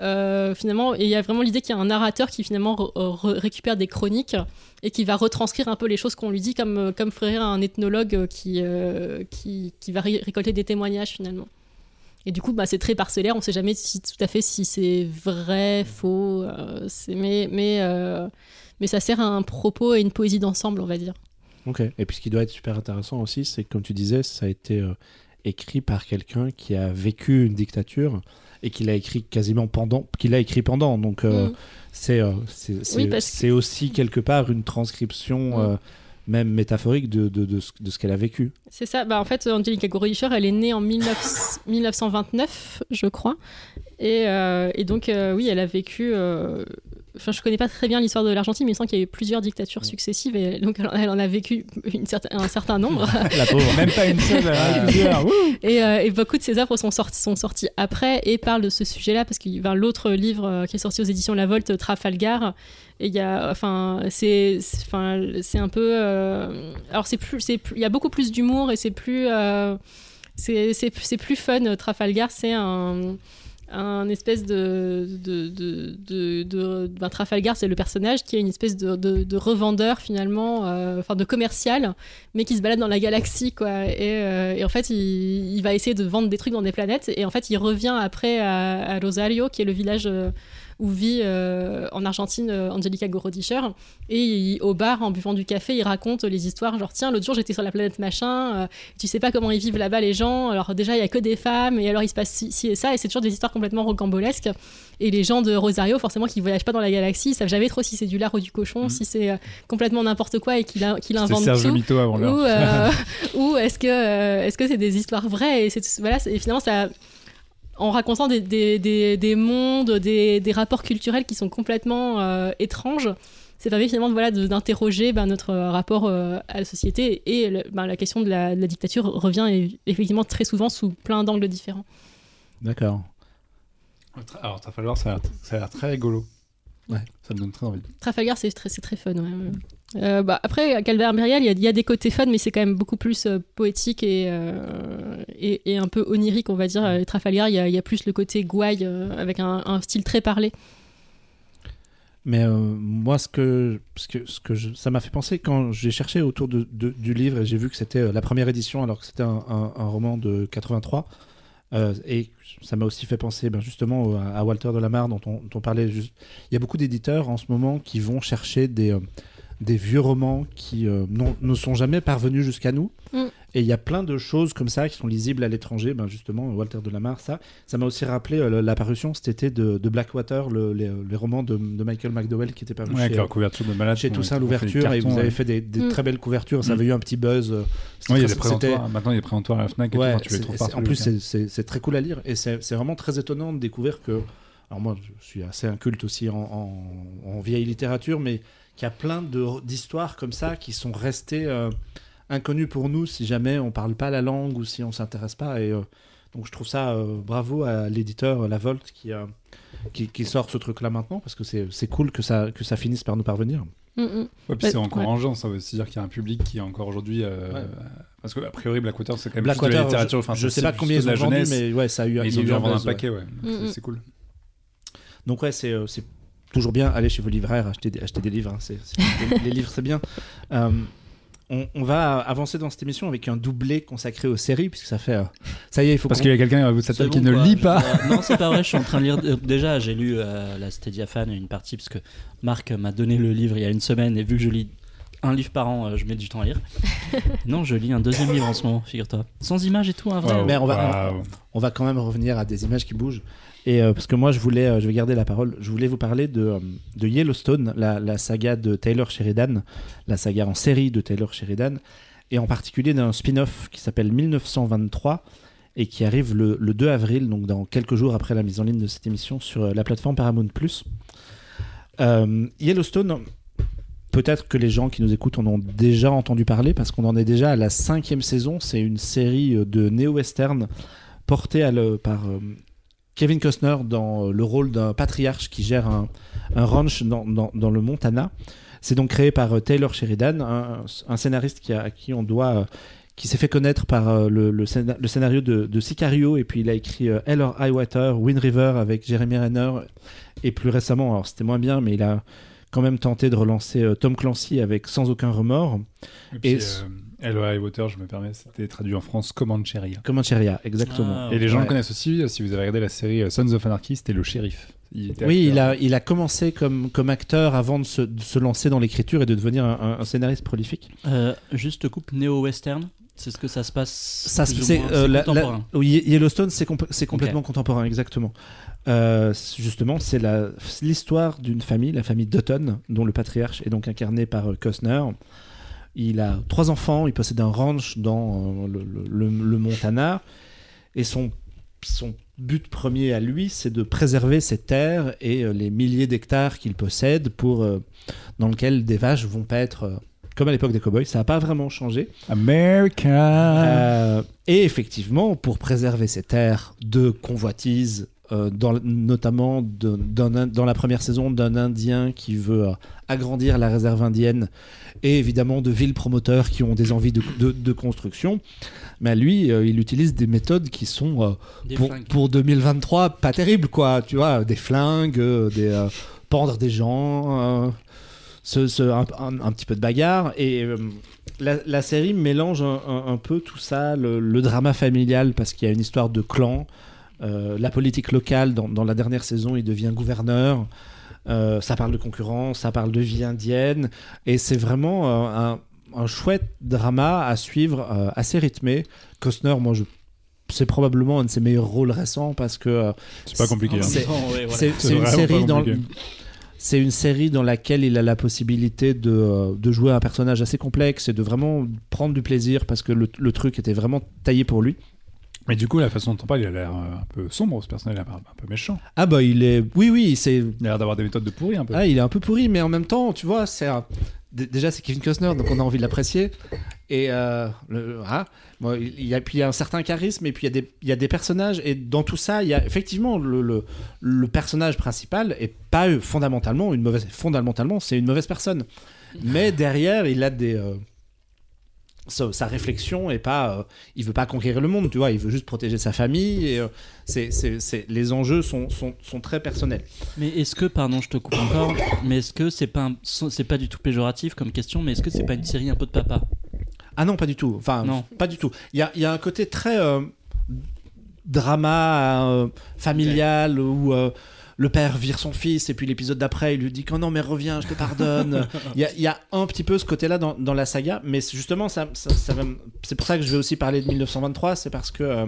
euh, finalement, et il y a vraiment l'idée qu'il y a un narrateur qui finalement re- re- récupère des chroniques et qui va retranscrire un peu les choses qu'on lui dit, comme, euh, comme ferait un ethnologue euh, qui, euh, qui, qui va ré- récolter des témoignages finalement. Et du coup, bah, c'est très parcellaire, on ne sait jamais tout à fait si c'est vrai, faux, euh, mais, mais, euh, mais ça sert à un propos et une poésie d'ensemble, on va dire. Ok. Et puis ce qui doit être super intéressant aussi, c'est que comme tu disais, ça a été euh, écrit par quelqu'un qui a vécu une dictature et qui l'a écrit quasiment pendant, qui l'a écrit pendant. Donc euh, Mm. c'est euh, c'est Oui, que- aussi quelque part une transcription, Mm. euh, même métaphorique, de, de, de ce, de ce qu'elle a vécu. C'est ça. Bah, en fait, Angelica Gorodischer, elle est née en 19 1929, je crois. Et, euh, et donc, euh, oui, elle a vécu. Enfin, je connais pas très bien l'histoire de l'Argentine, mais il me semble qu'il y a eu plusieurs dictatures successives. Et donc, elle, elle en a vécu une certain- un certain nombre. La pauvre. Même pas une seule, Ah. euh, plusieurs. Et, euh, et beaucoup de ses œuvres sont, sorties sont sorties après et parlent de ce sujet-là parce qu'il y a l'autre livre euh, qui est sorti aux éditions La Volte, Trafalgar. Et il y a, enfin, c'est, enfin, c'est un peu, euh, alors c'est plus, c'est plus- il y a beaucoup plus d'humour et c'est plus, euh, c'est, c'est, c'est plus fun. Trafalgar, c'est un un espèce de, de, de, de, Trafalgar c'est le personnage qui est une espèce de, de, de revendeur finalement euh, enfin de commercial mais qui se balade dans la galaxie quoi. Et, euh, en fait il, il va essayer de vendre des trucs dans des planètes et en fait il revient après à, à Rosario qui est le village euh, où vit euh, en Argentine euh, Angelica Gorodischer et il- au bar en buvant du café il raconte les histoires genre tiens l'autre jour j'étais sur la planète machin euh, tu sais pas comment ils vivent là-bas les gens alors déjà il y a que des femmes et alors il se passe ci, ci et ça et c'est toujours des histoires complètement rocambolesques. Et les gens de Rosario forcément qui voyagent pas dans la galaxie ils savent jamais trop si c'est du lard ou du cochon Mhm. si c'est complètement n'importe quoi et qu'il C'était invente tout. Mito avant ou, ou est-ce que c'est des histoires vraies et voilà et finalement ça en racontant des, des, des, des mondes des, des rapports culturels qui sont complètement euh, étranges ça permet finalement voilà, d'interroger ben, notre rapport euh, à la société et le- ben, la question de la, de la dictature revient effectivement très souvent sous plein d'angles différents. D'accord. Alors, Trafalgar, ça a l'air- ça a l'air très rigolo. Ouais. Ça me donne très envie. Trafalgar, c'est très, c'est très fun. ouais, ouais. Euh, bah, après, à Calvaire Impérial, il y, a- des côtés fun, mais c'est quand même beaucoup plus euh, poétique et, euh, et, un peu onirique, on va dire. Euh, Trafalgar, il y a, plus le côté gouaille, avec un, style très parlé. Mais moi, ce que, ça m'a fait penser quand j'ai cherché autour du livre et j'ai vu que c'était la première édition alors que c'était un, roman de 83. euh, et ça m'a aussi fait penser ben, justement à Walter de la Mare dont on, dont on parlait. Juste... Il y a beaucoup d'éditeurs en ce moment qui vont chercher des, des vieux romans qui euh, ne sont jamais parvenus jusqu'à nous. Mm. Et il y a plein de choses comme ça qui sont lisibles à l'étranger. Ben, justement, Walter de la Mare, ça. Ça m'a aussi rappelé euh, l'apparition cet été de, de Blackwater, le- les, les romans de, de Michael McDowell qui était paru Ouais, avec chez, leur couverture de malade. chez Toussaint l'ouverture et vous avez fait des, des Mm. très belles couvertures. Ça Mm. avait eu un petit buzz. euh, Ouais, il y a des présentoirs. Maintenant, il y a des présentoirs à la Fnac et Ouais, tout. Tu les trouves en plus, c'est- très cool à lire et c'est c'est vraiment très étonnant de découvrir que. Alors, moi, je suis assez inculte aussi en, en- en vieille littérature, mais qu'il y a plein de- d'histoires comme ça qui sont restées euh, inconnues pour nous si jamais on parle pas la langue ou si on s'intéresse pas. Et euh, donc, je trouve ça euh, bravo à l'éditeur La Volte qui, euh, qui, qui sort ce truc-là maintenant parce que c'est c'est cool que ça, que ça finisse par nous parvenir. Mm, mm. Ouais, puis Ouais, c'est encore ouais. engeant, ça veut aussi dire qu'il y a un public qui est encore aujourd'hui. euh, Ouais. Parce que, a priori, Blackwater, c'est quand même plus de la Blackwater, littérature. je, Enfin, je sais pas combien de ils la ont vendu, jeunesse, mais ouais, ça a eu, mais Ils ont dû en vendre un paquet, ouais. Mm, C'est-. C'est cool. Donc ouais, c'est toujours bien aller chez vos libraires, acheter des, acheter des livres. hein, les, les livres, c'est bien. Euh, on, on va avancer dans cette émission avec un doublé consacré aux séries, puisque ça fait... euh, ça y est, il faut Parce qu'il y a quelqu'un à table qui ne quoi. lit Je- pas. euh, non, c'est pas vrai. Je suis en train de lire. euh, Déjà, j'ai lu euh, la Stadia Fan une partie parce que Marc m'a donné le livre il y a une semaine et vu que je lis un livre par an, euh, je mets du temps à lire. non, je lis un deuxième livre en ce moment, figure-toi. Sans images et tout, un vrai. Waouh, Mais on va- on va quand même revenir à des images qui bougent. Et euh, parce que moi, je voulais, euh, je vais garder la parole. Je voulais vous parler de, euh, Yellowstone, la, saga de Taylor Sheridan, la saga en série de Taylor Sheridan, et en particulier d'un spin-off qui s'appelle 1923 et qui arrive le, le 2 avril, donc dans quelques jours après la mise en ligne de cette émission sur la plateforme Paramount+. Yellowstone, peut-être que les gens qui nous écoutent en ont déjà entendu parler parce qu'on en est déjà à la cinquième saison. C'est une série de néo-western portée par Kevin Costner dans euh, le rôle d'un patriarche qui gère un, un ranch dans, dans- dans le Montana. C'est donc créé par euh, Taylor Sheridan, un, un scénariste qui a- à qui on doit, euh, qui s'est fait connaître par le, le scéna- le scénario de, de Sicario, et puis il a écrit Hell or High Water, Wind River avec Jeremy Renner, et plus récemment, alors c'était moins bien, mais il a quand même tenté de relancer Tom Clancy avec Sans aucun remords. Et puis, Et- euh, Hello High Water, je me permets, c'était traduit en France Comancheria. Comancheria, exactement. Ah, Et les gens Ouais. le connaissent aussi, euh, si vous avez regardé la série euh, Sons of Anarchy, c'était le shérif. Il était Oui, il a, il a commencé comme, comme acteur avant de se, de se lancer dans l'écriture et de devenir un, un- un scénariste prolifique. Euh, juste coupe néo-western. C'est ce que ça se passe. Ça, c'est, euh, la- la- Yellowstone, c'est, compl- c'est complètement contemporain, exactement. Euh, justement, c'est l'histoire d'une famille, la famille Dutton, dont le patriarche est donc incarné par euh, Costner. Il a trois enfants, il possède un ranch dans euh, le, le- le- le Montana, et son, son but premier à lui, c'est de préserver ses terres et euh, les milliers d'hectares qu'il possède, pour, euh, dans lequel des vaches vont pas être euh, comme à l'époque des cowboys. Ça n'a pas vraiment changé. America. Euh, et effectivement, pour préserver ces terres de convoitise, dans, notamment de- dans la première saison d'un Indien qui veut agrandir la réserve indienne, et évidemment de villes promoteurs qui ont des envies de, de- de construction, mais lui, euh, il utilise des méthodes qui sont euh, pour, pour 2023 pas terribles, quoi. Tu vois, des flingues, euh, des pendre des gens, ce, ce- un, un- un petit peu de bagarre. Et la, la série mélange un, un- un peu tout ça, le, le drama familial, parce qu'il y a une histoire de clan, euh, la politique locale. Dans, dans la dernière saison, il devient gouverneur. Euh, ça parle de concurrence, ça parle de vie indienne, et c'est vraiment euh, un, un chouette drama à suivre, euh, assez rythmé. Costner, moi, je c'est probablement un de ses meilleurs rôles récents parce que euh, C'est pas compliqué. hein. c'est- ouais, voilà. c'est C'est c'est une série dans c'est une série dans laquelle il a la possibilité de, de jouer un personnage assez complexe et de vraiment prendre du plaisir parce que le, le truc était vraiment taillé pour lui. Mais du coup, la façon dont on parle, il a l'air euh, un peu sombre, ce personnage, il a l'air un peu méchant. Ah bah il est, oui oui, c'est, Il a l'air d'avoir des méthodes de pourri un peu. ah il est un peu pourri, mais en même temps, tu vois, c'est un- déjà c'est Kevin Costner, donc on a envie de l'apprécier. Et euh, le, ah, bon, il y a puis il y a un certain charisme, et puis il y a des, il y a des personnages, et dans tout ça, il y a effectivement le, le, le personnage principal est pas euh, fondamentalement une mauvaise, fondamentalement c'est une mauvaise personne, mais derrière il a des euh, sa, sa réflexion est pas, euh, il veut pas conquérir le monde, tu vois, il veut juste protéger sa famille. Et euh, c'est, c'est, c'est- les enjeux sont, sont, sont très personnels. Mais est-ce que, pardon, je te coupe encore, mais est-ce que c'est pas, un- c'est pas du tout péjoratif comme question, mais est-ce que c'est pas une série un peu de papa? Ah non, pas du tout. Enfin, Non. pas du tout. Il y a, y a un côté très euh, drama euh, familial euh, le père vire son fils et puis l'épisode d'après il lui dit oh non mais reviens je te pardonne. Il y, a, il y a un petit peu ce côté-là dans, dans la saga, mais justement ça, c'est pour ça que je vais aussi parler de 1923, c'est parce que euh,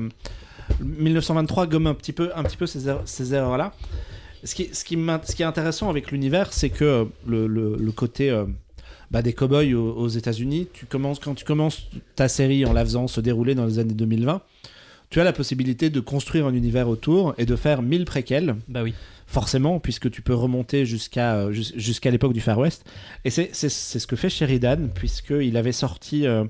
1923 gomme un petit peu, un petit peu ces, ces erreurs-là. Ce qui, ce, qui m'int- ce qui est intéressant avec l'univers, c'est que euh, le, le- le côté euh, bah, des cow-boys aux, aux États-Unis, tu commences, quand tu commences ta série en la faisant se dérouler dans les années 2020, tu as la possibilité de construire un univers autour et de faire 1000 préquels, Bah oui. Forcément, puisque tu peux remonter jusqu'à euh, jus- jusqu'à l'époque du Far West. Et c'est c'est- c'est ce que fait Sheridan, puisqu'il avait sorti euh,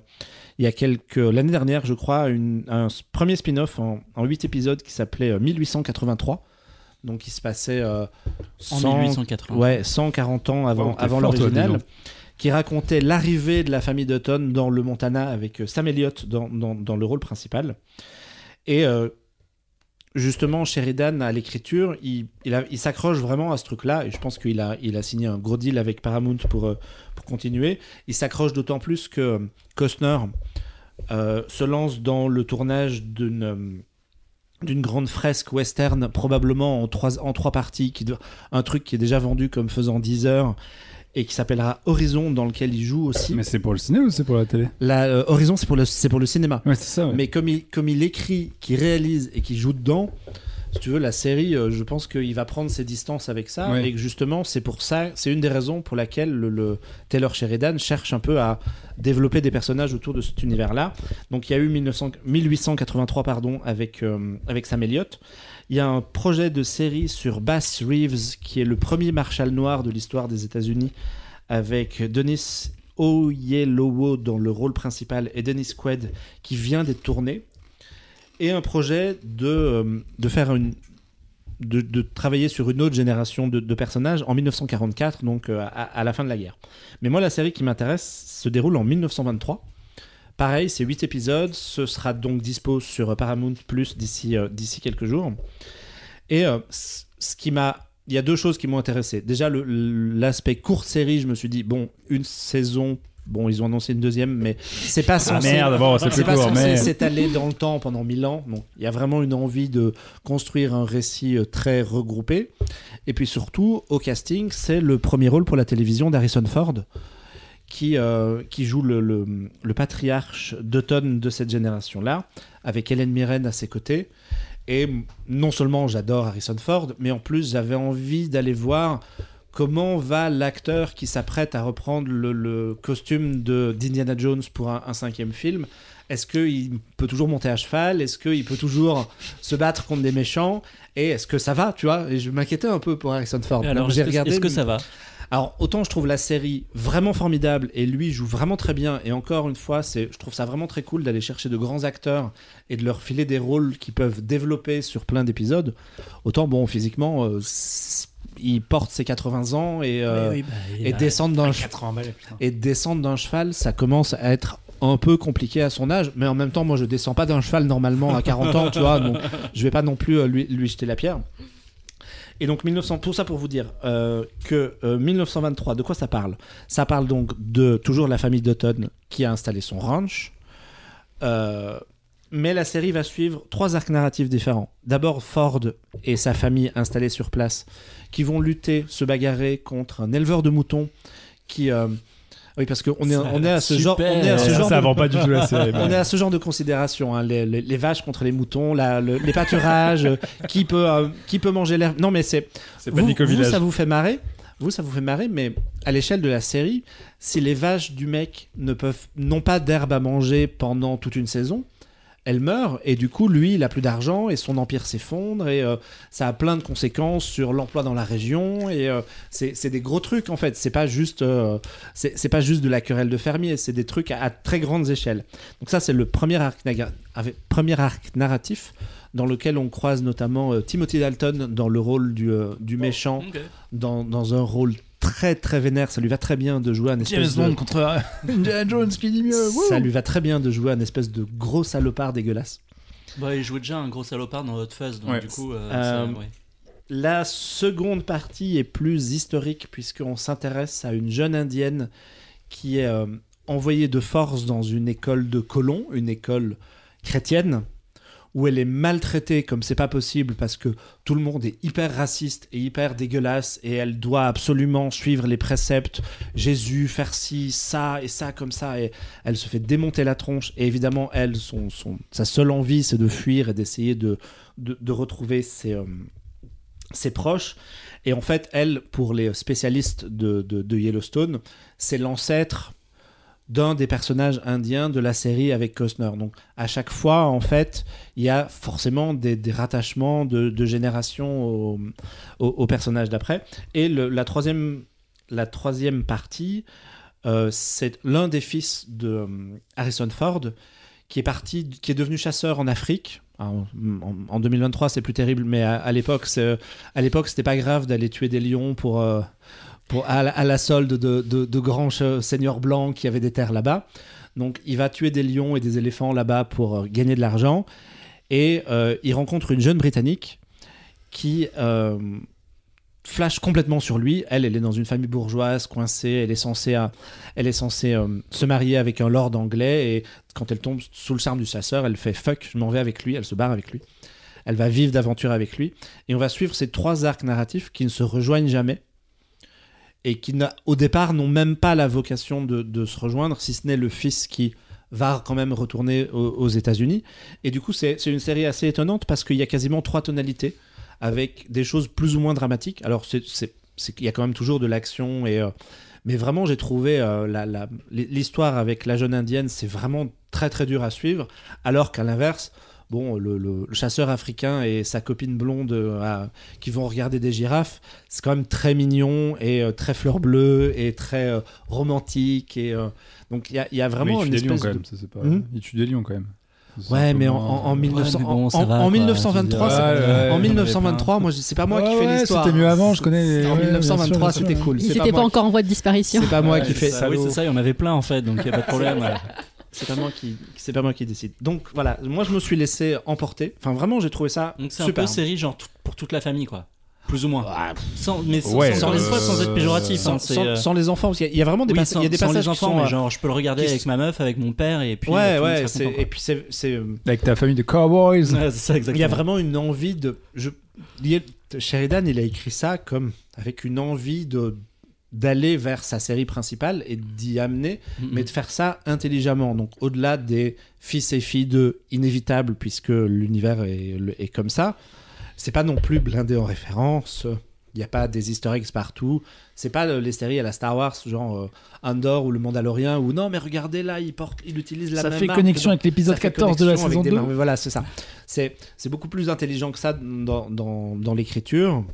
il y a quelques l'année dernière, je crois, une- un premier spin-off en, en 8 épisodes qui s'appelait euh, 1883. Donc il se passait euh, En 100 1880. Ouais, 140 ans avant, avant l'original, qui racontait l'arrivée de la famille Dutton dans le Montana avec euh, Sam Elliott dans, dans, dans le rôle principal. Et euh, justement, Sheridan, à l'écriture, il, s'accroche vraiment à ce truc-là, et je pense qu'il a, il signé un gros deal avec Paramount pour, euh, continuer. Il s'accroche d'autant plus que euh, Costner euh, se lance dans le tournage d'une... grande fresque western, probablement en trois, parties, un truc qui est déjà vendu comme faisant 10 heures et qui s'appellera Horizon, dans lequel il joue aussi. Mais c'est pour le ciné ou c'est pour la télé? La, euh, Horizon, c'est pour, le- c'est pour le cinéma. Ouais, c'est ça. ouais. Mais comme il, comme il écrit, qu'il réalise et qu'il joue dedans, si tu veux, la série, euh, je pense qu'il va prendre ses distances avec ça. Ouais. Et que justement, c'est pour ça, c'est une des raisons pour laquelle le, le Taylor Sheridan cherche un peu à développer des personnages autour de cet univers-là. Donc il y a eu 1900 1883 pardon, avec, euh, avec Sam Elliott. Il y a un projet de série sur Bass Reeves, qui est le premier marshal noir de l'histoire des États-Unis, avec Denis Oyelowo dans le rôle principal et Dennis Quaid qui vient d'être tourné. Et un projet de, euh, de faire une. De, de travailler sur une autre génération de, personnages en 1944, donc euh, à la fin de la guerre. Mais moi, la série qui m'intéresse se déroule en 1923. Pareil, c'est 8 épisodes. Ce sera donc dispo sur Paramount Plus d'ici euh, d'ici quelques jours. Et euh, ce qui m'a. Il y a deux choses qui m'ont intéressé. Déjà, l'aspect courte série, je me suis dit, bon, une saison. Bon, ils ont annoncé une deuxième, mais c'est pas Ah censé. merde, bon, c'est pas court, censé mais. s'étaler dans le temps pendant mille ans. Donc, il y a vraiment une envie de construire un récit euh, très regroupé. Et puis surtout, au casting, c'est le premier rôle pour la télévision d'Harrison Ford, qui, euh, qui joue le, le, le patriarche d'automne de cette génération-là, avec Hélène Mirren à ses côtés. Et non seulement j'adore Harrison Ford, mais en plus j'avais envie d'aller voir comment va l'acteur qui s'apprête à reprendre le, le costume de d'Indiana Jones pour un, un cinquième film. Est-ce qu'il peut toujours monter à cheval? Est-ce qu'il peut toujours se battre contre des méchants? Et est-ce que ça va, tu vois? Et je m'inquiétais un peu pour Harrison Ford. Et alors, j'ai regardé. est-ce que ça va? Alors, autant je trouve la série vraiment formidable et lui joue vraiment très bien. Et encore une fois, c'est, je trouve ça vraiment très cool d'aller chercher de grands acteurs et de leur filer des rôles qui peuvent développer sur plein d'épisodes. Autant, bon, physiquement, euh, il porte ses 80 ans et, euh, Oui, bah, et descendre d'un che- 80 balles, putain. et descendre d'un cheval, ça commence à être un peu compliqué à son âge, mais en même temps, moi, je descends pas d'un cheval normalement à 40 ans, tu vois, donc je vais pas non plus euh, lui, lui jeter la pierre. Et donc 1900, tout ça pour vous dire euh, que euh, 1923, de quoi ça parle? Ça parle donc de toujours la famille Dutton qui a installé son ranch. Euh, mais la série va suivre trois arcs narratifs différents. D'abord Ford et sa famille installée sur place qui vont lutter, se bagarrer contre un éleveur de moutons qui... oui, parce qu'on est, on est à ce genre, on super. est à ce Ça, genre ça de- vend pas du tout la série. on est à ce genre de considération, hein, les, les- les vaches contre les moutons, la- le- les pâturages, euh, qui peut euh, qui peut manger l'herbe. Non, mais c'est vous, ça vous fait marrer. Vous, ça vous fait marrer, mais à l'échelle de la série, si les vaches du mec ne peuvent n'ont pas d'herbe à manger pendant toute une saison, elle meurt et du coup lui il a plus d'argent et son empire s'effondre et euh, ça a plein de conséquences sur l'emploi dans la région et euh, c'est des gros trucs en fait c'est pas juste euh, c'est pas juste de la querelle de fermier c'est des trucs à, à très grandes échelles donc ça c'est le premier arc, naga- avec- premier arc narratif dans lequel on croise notamment Timothy Dalton dans le rôle du, du méchant Ok. dans, dans un rôle très très vénère ça lui va très bien de jouer un James espèce de Bond contre euh, Indiana Jones qui dit mieux. ça lui va très bien de jouer un espèce de gros salopard dégueulasse Bah, il jouait déjà un gros salopard dans Hot Fuzz, donc Ouais. du coup, euh, Euh, ça, ouais. La seconde partie est plus historique puisqu'on s'intéresse à une jeune indienne qui est euh, envoyée de force dans une école de colons, une école chrétienne, où elle est maltraitée comme c'est pas possible parce que tout le monde est hyper raciste et hyper dégueulasse et elle doit absolument suivre les préceptes Jésus, faire ci, ça et ça comme ça et elle se fait démonter la tronche et évidemment elle, son, son- sa seule envie c'est de fuir et d'essayer de, de, de retrouver ses, euh, ses proches. Et en fait, elle, pour les spécialistes de, de- de Yellowstone, c'est l'ancêtre d'un des personnages indiens de la série avec Costner. Donc à chaque fois, en fait, il y a forcément des, rattachements de, génération au, au- au personnage d'après. Et la, troisième, la troisième partie, euh, c'est l'un des fils de euh, Harrison Ford qui est parti, qui est devenu chasseur en Afrique. En, en 2023, c'est plus terrible, mais à, l'époque, c'est- à l'époque, c'était pas grave d'aller tuer des lions pour, euh, à, la- à solde de, de- de grands seigneurs blancs qui avaient des terres là-bas. Donc, il va tuer des lions et des éléphants là-bas pour euh, gagner de l'argent. Et euh, il rencontre une jeune britannique qui euh, flash complètement sur lui. Elle, elle est dans une famille bourgeoise, coincée. Elle est censée, euh, elle est censée se marier avec un lord anglais. Et quand elle tombe sous le charme du chasseur, elle fait fuck, je m'en vais avec lui. Elle se barre avec lui. Elle va vivre d'aventure avec lui. Et on va suivre ces trois arcs narratifs qui ne se rejoignent jamais. Et qui, au départ, n'ont même pas la vocation de, se rejoindre, si ce n'est le fils qui va quand même retourner aux, États-Unis. Et du coup, c'est une série assez étonnante parce qu'il y a quasiment trois tonalités avec des choses plus ou moins dramatiques. Alors, qu'il y a quand même toujours de l'action et. euh, mais vraiment, j'ai trouvé euh, l'histoire avec la jeune indienne, c'est vraiment très très dur à suivre. Alors qu'à l'inverse, bon, le, le- le chasseur africain et sa copine blonde euh, à- qui vont regarder des girafes, c'est quand même très mignon et euh, très fleur bleue et très euh, romantique. Et, euh, donc il y a, il y a vraiment Mais une espèce quand de- même. Ça, c'est pas... Hmm Il tue des lions quand même. Ouais, mais en, moins- en, en 1900 mais bon, en- ça en- va, en quoi, 1923, je c'est- veux dire. Ouais, ouais, en ouais, 1923, moi, c'est pas moi qui fais ouais, l'histoire. C'était mieux avant, je connais. les- En ouais, bien sûr, 1923, bien sûr. c'était cool. Ils n'étaient pas encore en voie de disparition. C'est pas moi Ouais, qui fais ça, Oui, c'est ça, il y en avait plein en fait, donc il n'y a pas de problème. C'est pas moi qui, c'est pas moi qui décide. Donc voilà, moi je me suis laissé emporter. Enfin vraiment, j'ai trouvé ça Donc c'est un peu série genre tout- pour toute la famille, quoi. Plus ou moins. Ah, Sans, mais sans, Ouais, sans, euh, sans être péjoratif. sans, hein, c'est, sans- euh, sans les enfants, parce qu'il y a- il y a vraiment des, oui, passages- sans, il y a des sans passages les enfants, qui sont, mais euh, genre je peux le regarder qui- avec ma meuf, avec mon père, et puis. ouais, tout le monde ouais, sera c'est- content, et puis c'est, c'est, euh, Avec ta famille de cowboys. quoi. Ouais, c'est ça, il y a exactement. vraiment une envie de. Je, il y a- Sheridan, il a écrit ça comme avec une envie de d'aller vers sa série principale et d'y amener mais de faire ça intelligemment. Donc au-delà des fils et filles de inévitables, puisque l'univers est, est comme ça, c'est pas non plus blindé en référence. Il n'y a pas des easter eggs partout. C'est pas euh, les séries à la Star Wars, genre euh, Andor ou le Mandalorien, où non, mais regardez là, il, porte, il utilise la Ça même fait marque connexion avec l'épisode ça fait 14 de la saison des 2. marques. Voilà, c'est ça. C'est, c'est beaucoup plus intelligent que ça dans, dans, dans l'écriture.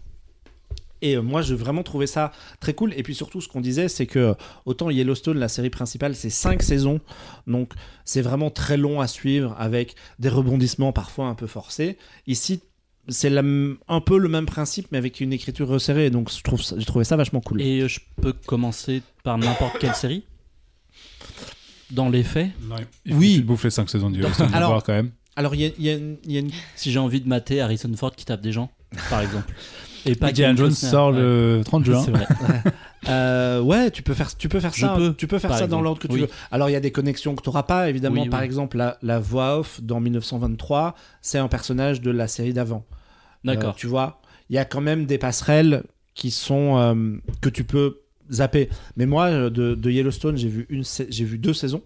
Et euh, moi, j'ai vraiment trouvé ça très cool. Et puis surtout, ce qu'on disait, c'est que autant Yellowstone, la série principale, c'est cinq saisons. Donc, c'est vraiment très long à suivre avec des rebondissements parfois un peu forcés. Ici, c'est un peu le même principe, mais avec une écriture resserrée. Donc, je trouve ça- j'ai trouvé ça vachement cool. Et euh, je peux commencer par n'importe quelle série? Dans les faits, Non, il faut Oui. que tu bouffes les 5 saisons du Yellowstone Alors- voir quand même. Alors, il y a, y a une si j'ai envie de mater Harrison Ford qui tape des gens, par exemple. Et pas Indiana Jones sort Ouais. le 30 juin. C'est vrai. Euh, ouais, tu peux faire, tu peux faire Je ça. peux, tu peux faire ça dans l'ordre que tu Oui. veux. Alors il y a des connexions que tu n'auras pas, évidemment. Oui, Par oui. exemple, la, la voix off dans 1923, c'est un personnage de la série d'avant. Euh, D'accord. tu vois, il y a quand même des passerelles qui sont euh, que tu peux zapper. Mais moi, de, de Yellowstone, j'ai vu une, sa- j'ai vu deux saisons.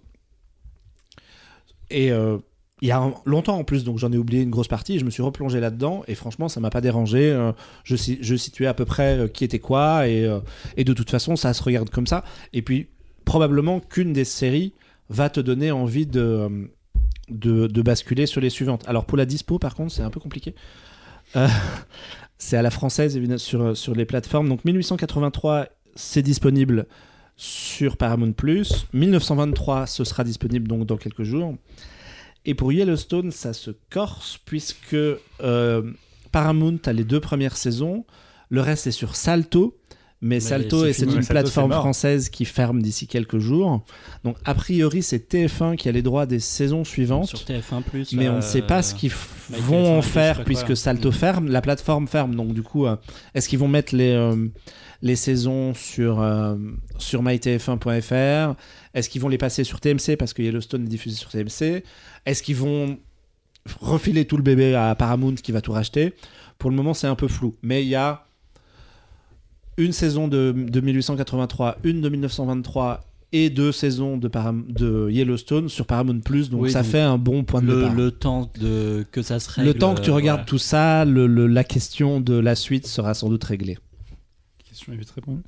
Et euh, il y a longtemps en plus, donc j'en ai oublié une grosse partie. Je me suis replongé là-dedans et franchement, ça m'a pas dérangé. Euh, je, si- je situais à peu près euh, qui était quoi et, euh, et de toute façon, ça se regarde comme ça. Et puis, probablement qu'une des séries va te donner envie de, de, basculer sur les suivantes. Alors pour la dispo, par contre, c'est un peu compliqué. C'est à la française évidemment, sur, sur les plateformes. Donc 1883, c'est disponible sur Paramount+. 1923, ce sera disponible donc dans quelques jours. Et pour Yellowstone, ça se corse puisque euh, Paramount a les deux premières saisons. Le reste est sur Salto. Mais, Mais Salto, c'est et c'est une Salto, plateforme française qui ferme d'ici quelques jours. Donc, a priori, c'est TF1 qui a les droits des saisons suivantes. Sur TF1 Plus. mais on ne sait pas ce euh, qu'ils vont en faire puisque. Salto Mm. ferme, la plateforme ferme. Donc du coup, euh, est-ce qu'ils vont mettre les, euh, les saisons sur, euh, sur mytf1.fr Est-ce qu'ils vont les passer sur TMC parce que Yellowstone est diffusé sur TMC Est-ce qu'ils vont refiler tout le bébé à Paramount qui va tout racheter? Pour le moment, c'est un peu flou. Mais il y a une saison de, de 1883, une de 1923 et deux saisons de, Param- de Yellowstone sur Paramount Plus. Donc Oui, ça donc fait un bon point de le, départ. le temps de que ça se Le règle, temps que tu euh, regardes voilà. tout ça, le- le- la question de la suite sera sans doute réglée. Question est vite répondue.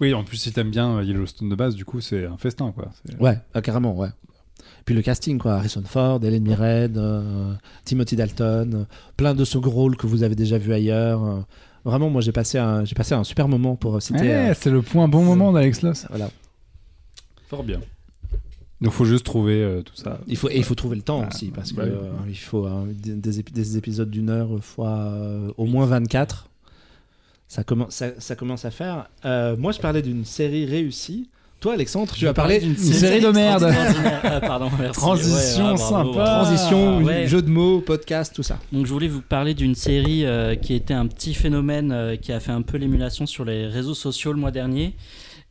Oui, en plus, si t'aimes bien euh, Yellowstone de base, du coup, c'est un festin, quoi. Ouais, ah, carrément, ouais. Puis le casting, quoi. Harrison Ford, Helen Mirren, euh, Timothy Dalton, euh, plein de second rôles que vous avez déjà vu ailleurs. euh. vraiment, moi, j'ai passé, un, j'ai passé un super moment pour citer. Ouais, euh, c'est le point bon moment d'Alex Loss. voilà. Fort bien. Donc, faut juste trouver euh, tout ça. Il faut, et il faut trouver le temps Ah, aussi, parce que ouais. euh, il faut hein, des, des épi- des épisodes d'une heure fois euh, au moins 24. Ça commence, ça, ça commence à faire. Euh, moi, je parlais d'une série réussie. Toi, Alexandre, tu as parlé d'une une série de merde. Ah, pardon, merci. Transition Ouais, ah, sympa. transition, ouais. jeu de mots, podcast, tout ça. Donc je voulais vous parler d'une série euh, qui était un petit phénomène euh, qui a fait un peu l'émulation sur les réseaux sociaux le mois dernier.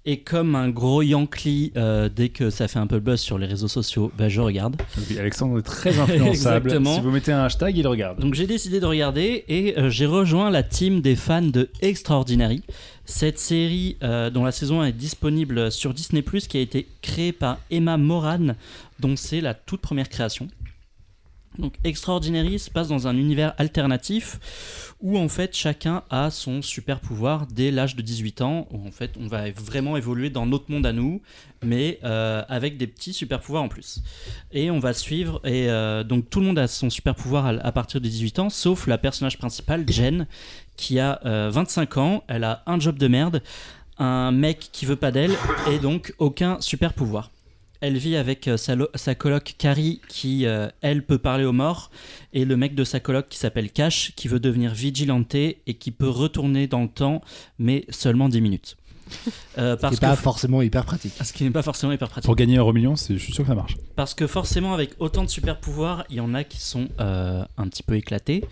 Et comme un gros Yankee, euh, dès que ça fait un peu le buzz sur les réseaux sociaux, bah, je regarde. Oui, Alexandre est très influençable. Exactement. Si vous mettez un hashtag, il regarde. Donc j'ai décidé de regarder et euh, j'ai rejoint la team des fans de Extraordinary. Cette série euh, dont la saison 1 est disponible sur Disney ⁇ qui a été créée par Emma Moran, dont c'est la toute première création. Donc Extraordinary se passe dans un univers alternatif où en fait chacun a son super pouvoir dès l'âge de 18 ans, où en fait on va vraiment évoluer dans notre monde à nous, mais euh, avec des petits super pouvoirs en plus. Et on va suivre, et euh, donc tout le monde a son super pouvoir à, partir de 18 ans, sauf la personnage principale, Jen, qui a euh, 25 ans, elle a un job de merde, un mec qui veut pas d'elle, et donc aucun super pouvoir. Elle vit avec euh, sa, sa coloc Carrie qui, euh, elle, peut parler aux morts, et le mec de sa coloc qui s'appelle Cash, qui veut devenir vigilante et qui peut retourner dans le temps, mais seulement 10 minutes. Euh, parce C'est pas que forcément hyper pratique. ce qui n'est pas forcément hyper pratique. Pour gagner un euro million, c'est- je suis sûr que ça marche. Parce que forcément, avec autant de super pouvoirs, il y en a qui sont euh, un petit peu éclatés.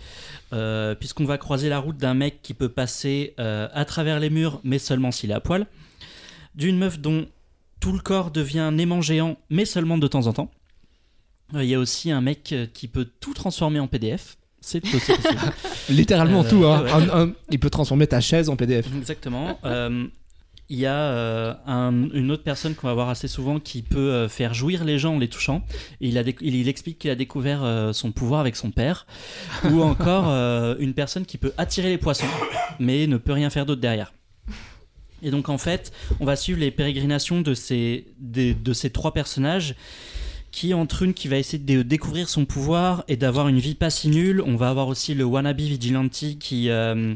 Euh, Puisqu'on va croiser la route d'un mec qui peut passer euh, à travers les murs, mais seulement s'il est à poil. D'une meuf dont tout le corps devient un aimant géant, mais seulement de temps en temps. Euh, Il y a aussi un mec euh, qui peut tout transformer en PDF. C'est possible. Littéralement Euh, tout. Hein. ouais. Un- un- il peut transformer ta chaise en PDF. Exactement. Euh, Il y a euh, un- une autre personne qu'on va voir assez souvent qui peut euh, faire jouir les gens en les touchant. Et il, a déc- il, il explique qu'il a découvert euh, son pouvoir avec son père. Ou encore une personne qui peut attirer les poissons, mais ne peut rien faire d'autre derrière. Et donc en fait, on va suivre les pérégrinations de ces, des- de ces trois personnages qui entre une qui va essayer de découvrir son pouvoir et d'avoir une vie pas si nulle. On va avoir aussi le wannabe vigilante qui, euh,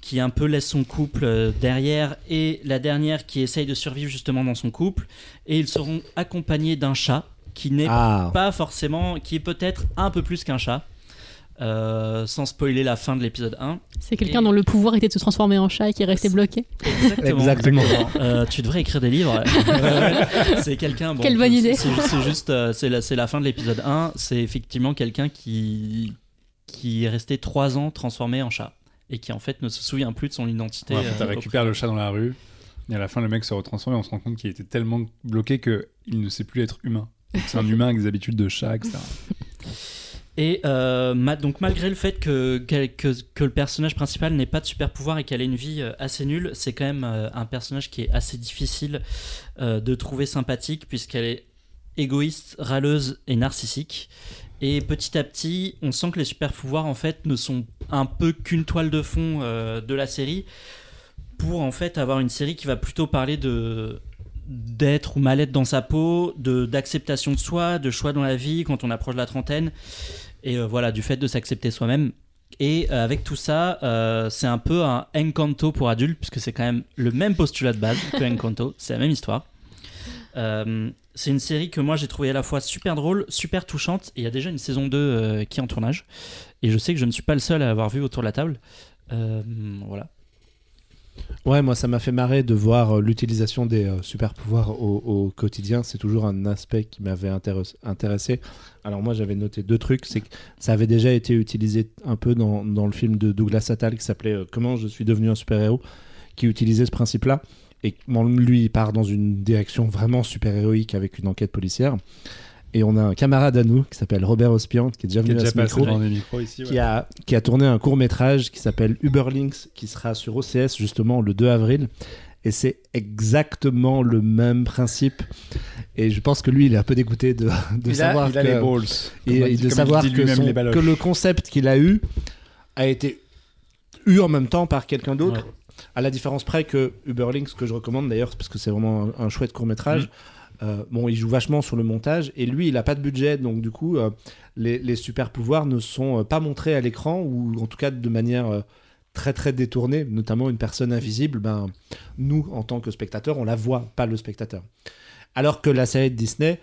qui un peu laisse son couple euh, derrière et la dernière qui essaye de survivre justement dans son couple. Et ils seront accompagnés d'un chat qui n'est Ah, pas forcément, qui est peut-être un peu plus qu'un chat. Euh, sans spoiler la fin de l'épisode 1. C'est quelqu'un Et- dont le pouvoir était de se transformer en chat et qui est resté bloqué. Exactement. Exactement. Euh, tu devrais écrire des livres. C'est quelqu'un. bon, Quelle bonne c'est- idée. C'est ju- c'est juste, euh, c'est la, c'est la fin de l'épisode 1. C'est effectivement quelqu'un qui qui est resté 3 ans transformé en chat et qui en fait ne se souvient plus de son identité. Ouais, euh, au- récupères le chat dans la rue, et à la fin, le mec se retransforme et on se rend compte qu'il était tellement bloqué qu'il ne sait plus être humain. C'est un humain avec des habitudes de chat, etc. Et euh, donc malgré le fait que, que, le personnage principal n'ait pas de super pouvoir et qu'elle ait une vie euh, assez nulle, c'est quand même euh, un personnage qui est assez difficile de trouver sympathique puisqu'elle est égoïste, râleuse et narcissique. Et petit à petit, on sent que les super pouvoirs en fait ne sont un peu qu'une toile de fond de la série pour en fait avoir une série qui va plutôt parler de d'être ou mal être dans sa peau, d'acceptation de soi, de choix dans la vie quand on approche de la trentaine, et euh, voilà, du fait de s'accepter soi-même. Et euh, avec tout ça, euh, c'est un peu un Encanto pour adultes, puisque c'est quand même le même postulat de base que Encanto, c'est la même histoire. Euh, c'est une série que moi j'ai trouvé à la fois super drôle, super touchante, et il y a déjà une saison 2 euh, qui est en tournage. Et je sais que je ne suis pas le seul à l'avoir vu autour de la table. Euh, voilà. Ouais, moi ça m'a fait marrer de voir euh, l'utilisation des euh, super pouvoirs au, quotidien. C'est toujours un aspect qui m'avait intéress- intéressé. Alors moi j'avais noté deux trucs. C'est que ça avait déjà été utilisé un peu dans, le film de Douglas Attal qui s'appelait euh, Comment je suis devenu un super-héros, qui utilisait ce principe-là. Et bon, lui il part dans une direction vraiment super-héroïque avec une enquête policière. Et on a un camarade à nous qui s'appelle Robert Ospian qui est déjà Qui est venu à déjà ce passé micro micros ici. qui a, qui a tourné un court métrage qui s'appelle Uberlinks, qui sera sur OCS justement le 2 avril. Et c'est exactement le même principe. Et je pense que lui, il est un peu dégoûté de, de Il a- savoir a que, les balls. et- Comme et il- de savoir que, son- les que le concept qu'il a eu a été eu en même temps par quelqu'un d'autre. Ouais. À la différence près que Uberlinks, que je recommande d'ailleurs, parce que c'est vraiment un, un chouette court métrage. Mm. Euh, bon, il joue vachement sur le montage et lui, il a pas de budget, donc du coup, euh, les, super pouvoirs ne sont euh, pas montrés à l'écran ou en tout cas de manière très très détournée, notamment une personne invisible. Ben, nous, en tant que spectateurs, on la voit, pas le spectateur. Alors que la série de Disney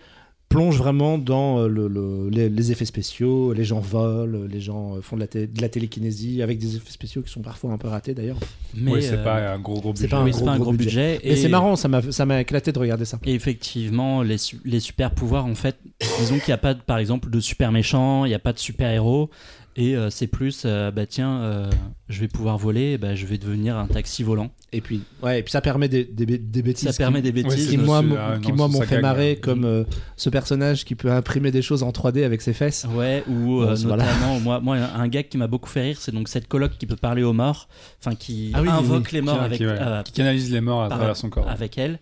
plonge vraiment dans euh, le- le- les, les effets spéciaux, les gens volent, les gens euh, font de la, té- de la télékinésie avec des effets spéciaux qui sont parfois un peu ratés d'ailleurs. Mais Oui, c'est euh, pas un gros gros c'est budget. pas un oui, gros, c'est pas un gros gros budget. Et, c'est marrant, ça m'a éclaté de regarder ça. Et effectivement, les, su- les super pouvoirs, en fait, disons qu'il n'y a pas, de- par exemple, de super méchants, il n'y a pas de super héros. Et euh, c'est plus, euh, bah tiens, euh, je vais pouvoir voler, bah, je vais devenir un taxi volant. Et puis, ouais, et puis ça permet des, des, bêtises. Ça qui- permet des bêtises. qui moi, ah, qui non, moi m'ont fait gagne, marrer ouais. comme euh, ce personnage qui peut imprimer des choses en 3D avec ses fesses. Ouais, ou Bon, euh, voilà. notamment, moi, moi, un gag qui m'a beaucoup fait rire, c'est donc cette coloc qui peut parler aux morts, enfin qui Ah oui, invoque oui. les morts Qui- avec, qui, ouais, euh, qui canalise les morts à par- travers son corps. avec elle.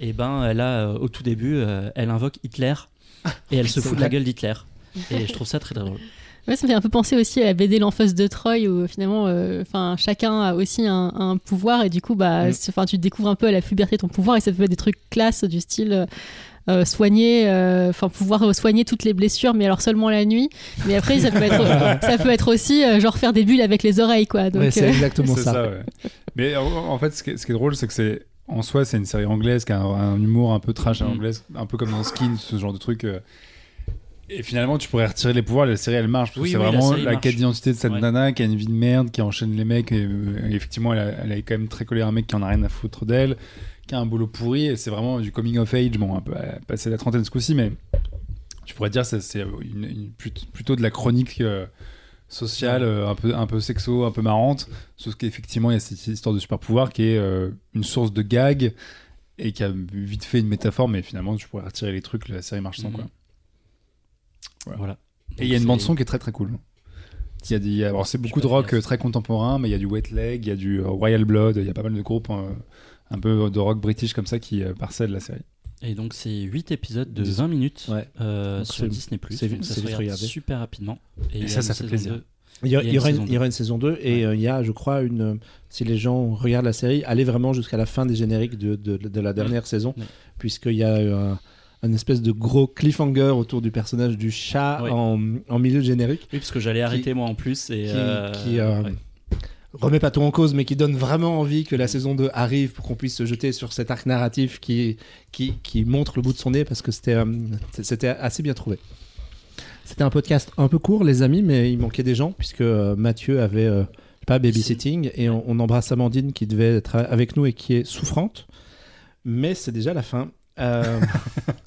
Et ben, elle a, euh, au tout début, euh, elle invoque Hitler et elle se fout de la gueule d'Hitler. Et je trouve ça très drôle. Ouais, ça me fait un peu penser aussi à la BD L'Enfeuse de Troy où finalement, euh, enfin, chacun a aussi un, un pouvoir et du coup, bah, Mm. tu découvres un peu à la puberté ton pouvoir et ça peut être des trucs classe du style. euh, euh, soigner, euh, enfin pouvoir euh, soigner toutes les blessures, mais alors seulement la nuit. Mais après, ça peut être, ça peut être aussi euh, genre faire des bulles avec les oreilles, quoi. Donc, Ouais, c'est euh, exactement ça. ça, ouais. Mais en, en fait, ce qui est, ce qui est drôle, c'est que c'est en soi, c'est une série anglaise qui a un, un humour un peu trash à Mhm. l'anglaise, un peu comme dans Skin, ce genre de truc. Euh. Et finalement, tu pourrais retirer les pouvoirs, la série elle marche. parce que Oui, c'est oui, la vraiment la, quête d'identité de cette Ouais. nana qui a une vie de merde, qui enchaîne les mecs. Et, euh, effectivement, elle, a- elle est quand même très collée à un mec qui en a rien à foutre d'elle, qui a un boulot pourri. Et c'est vraiment du coming of age. Bon, un peu a passé la trentaine ce coup-ci, mais tu pourrais dire que c'est une- une- plut- plutôt de la chronique. euh, sociale, euh, un peu un peu sexo, un peu marrante, sauf qu'effectivement il y a cette histoire de super pouvoir qui est euh, une source de gag et qui a vite fait une métaphore, mais finalement tu pourrais retirer les trucs, la série marche sans Mhm. quoi. Voilà. Voilà. Et il y a une bande son qui est très très cool. Il y a des, alors c'est beaucoup de rock euh, très contemporain, mais il y a du Wet Leg, il y a du euh, Royal Blood, il y a pas mal de groupes euh, un peu de rock british comme ça qui euh, parcellent la série. Et donc, c'est 8 épisodes de Dis- 20 minutes Ouais. euh, Donc, sur c'est- Disney+. c'est ça c'est se regarde regardé. super rapidement. il y a ça, ça fait saison plaisir. 2. Il y, a- Il y a il y aura une saison il y aura une saison 2 et euh, il y a, je crois, une. euh, Si les gens regardent la série, allez vraiment jusqu'à la fin des génériques de, de, de la dernière saison, Ouais. puisqu'il y a euh, un, espèce de gros cliffhanger autour du personnage du chat en, en milieu de générique, Oui, parce que j'allais arrêter moi en plus. Et, qui, euh, qui, euh, ouais. remet pas tout en cause, mais qui donne vraiment envie que la saison 2 arrive pour qu'on puisse se jeter sur cet arc narratif qui, qui, qui montre le bout de son nez, parce que c'était euh, c'était assez bien trouvé. C'était un podcast un peu court, les amis, mais il manquait des gens, puisque euh, Mathieu avait, euh, pas, babysitting, et on, on embrasse Amandine qui devait être avec nous et qui est souffrante. Mais c'est déjà la fin. Euh,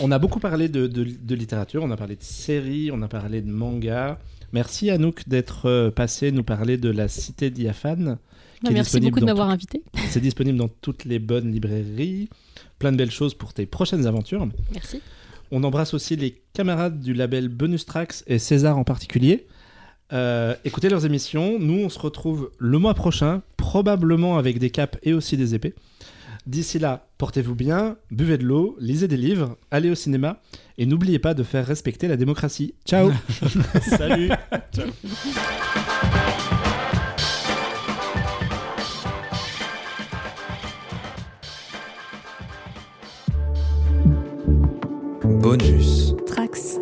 on a beaucoup parlé de, de- de littérature, on a parlé de séries, on a parlé de manga. Merci Anouk d'être euh, passé nous parler de la Cité diaphane. qui bah, merci beaucoup de m'avoir tout- invité. C'est disponible dans toutes les bonnes librairies. Plein de belles choses pour tes prochaines aventures. Merci. On embrasse aussi les camarades du label Bonus Tracks et César en particulier. Euh, écoutez leurs émissions. Nous, on se retrouve le mois prochain, probablement avec des capes et aussi des épées. D'ici là, portez-vous bien, buvez de l'eau, lisez des livres, allez au cinéma et n'oubliez pas de faire respecter la démocratie. Ciao Salut Bonus. Trax.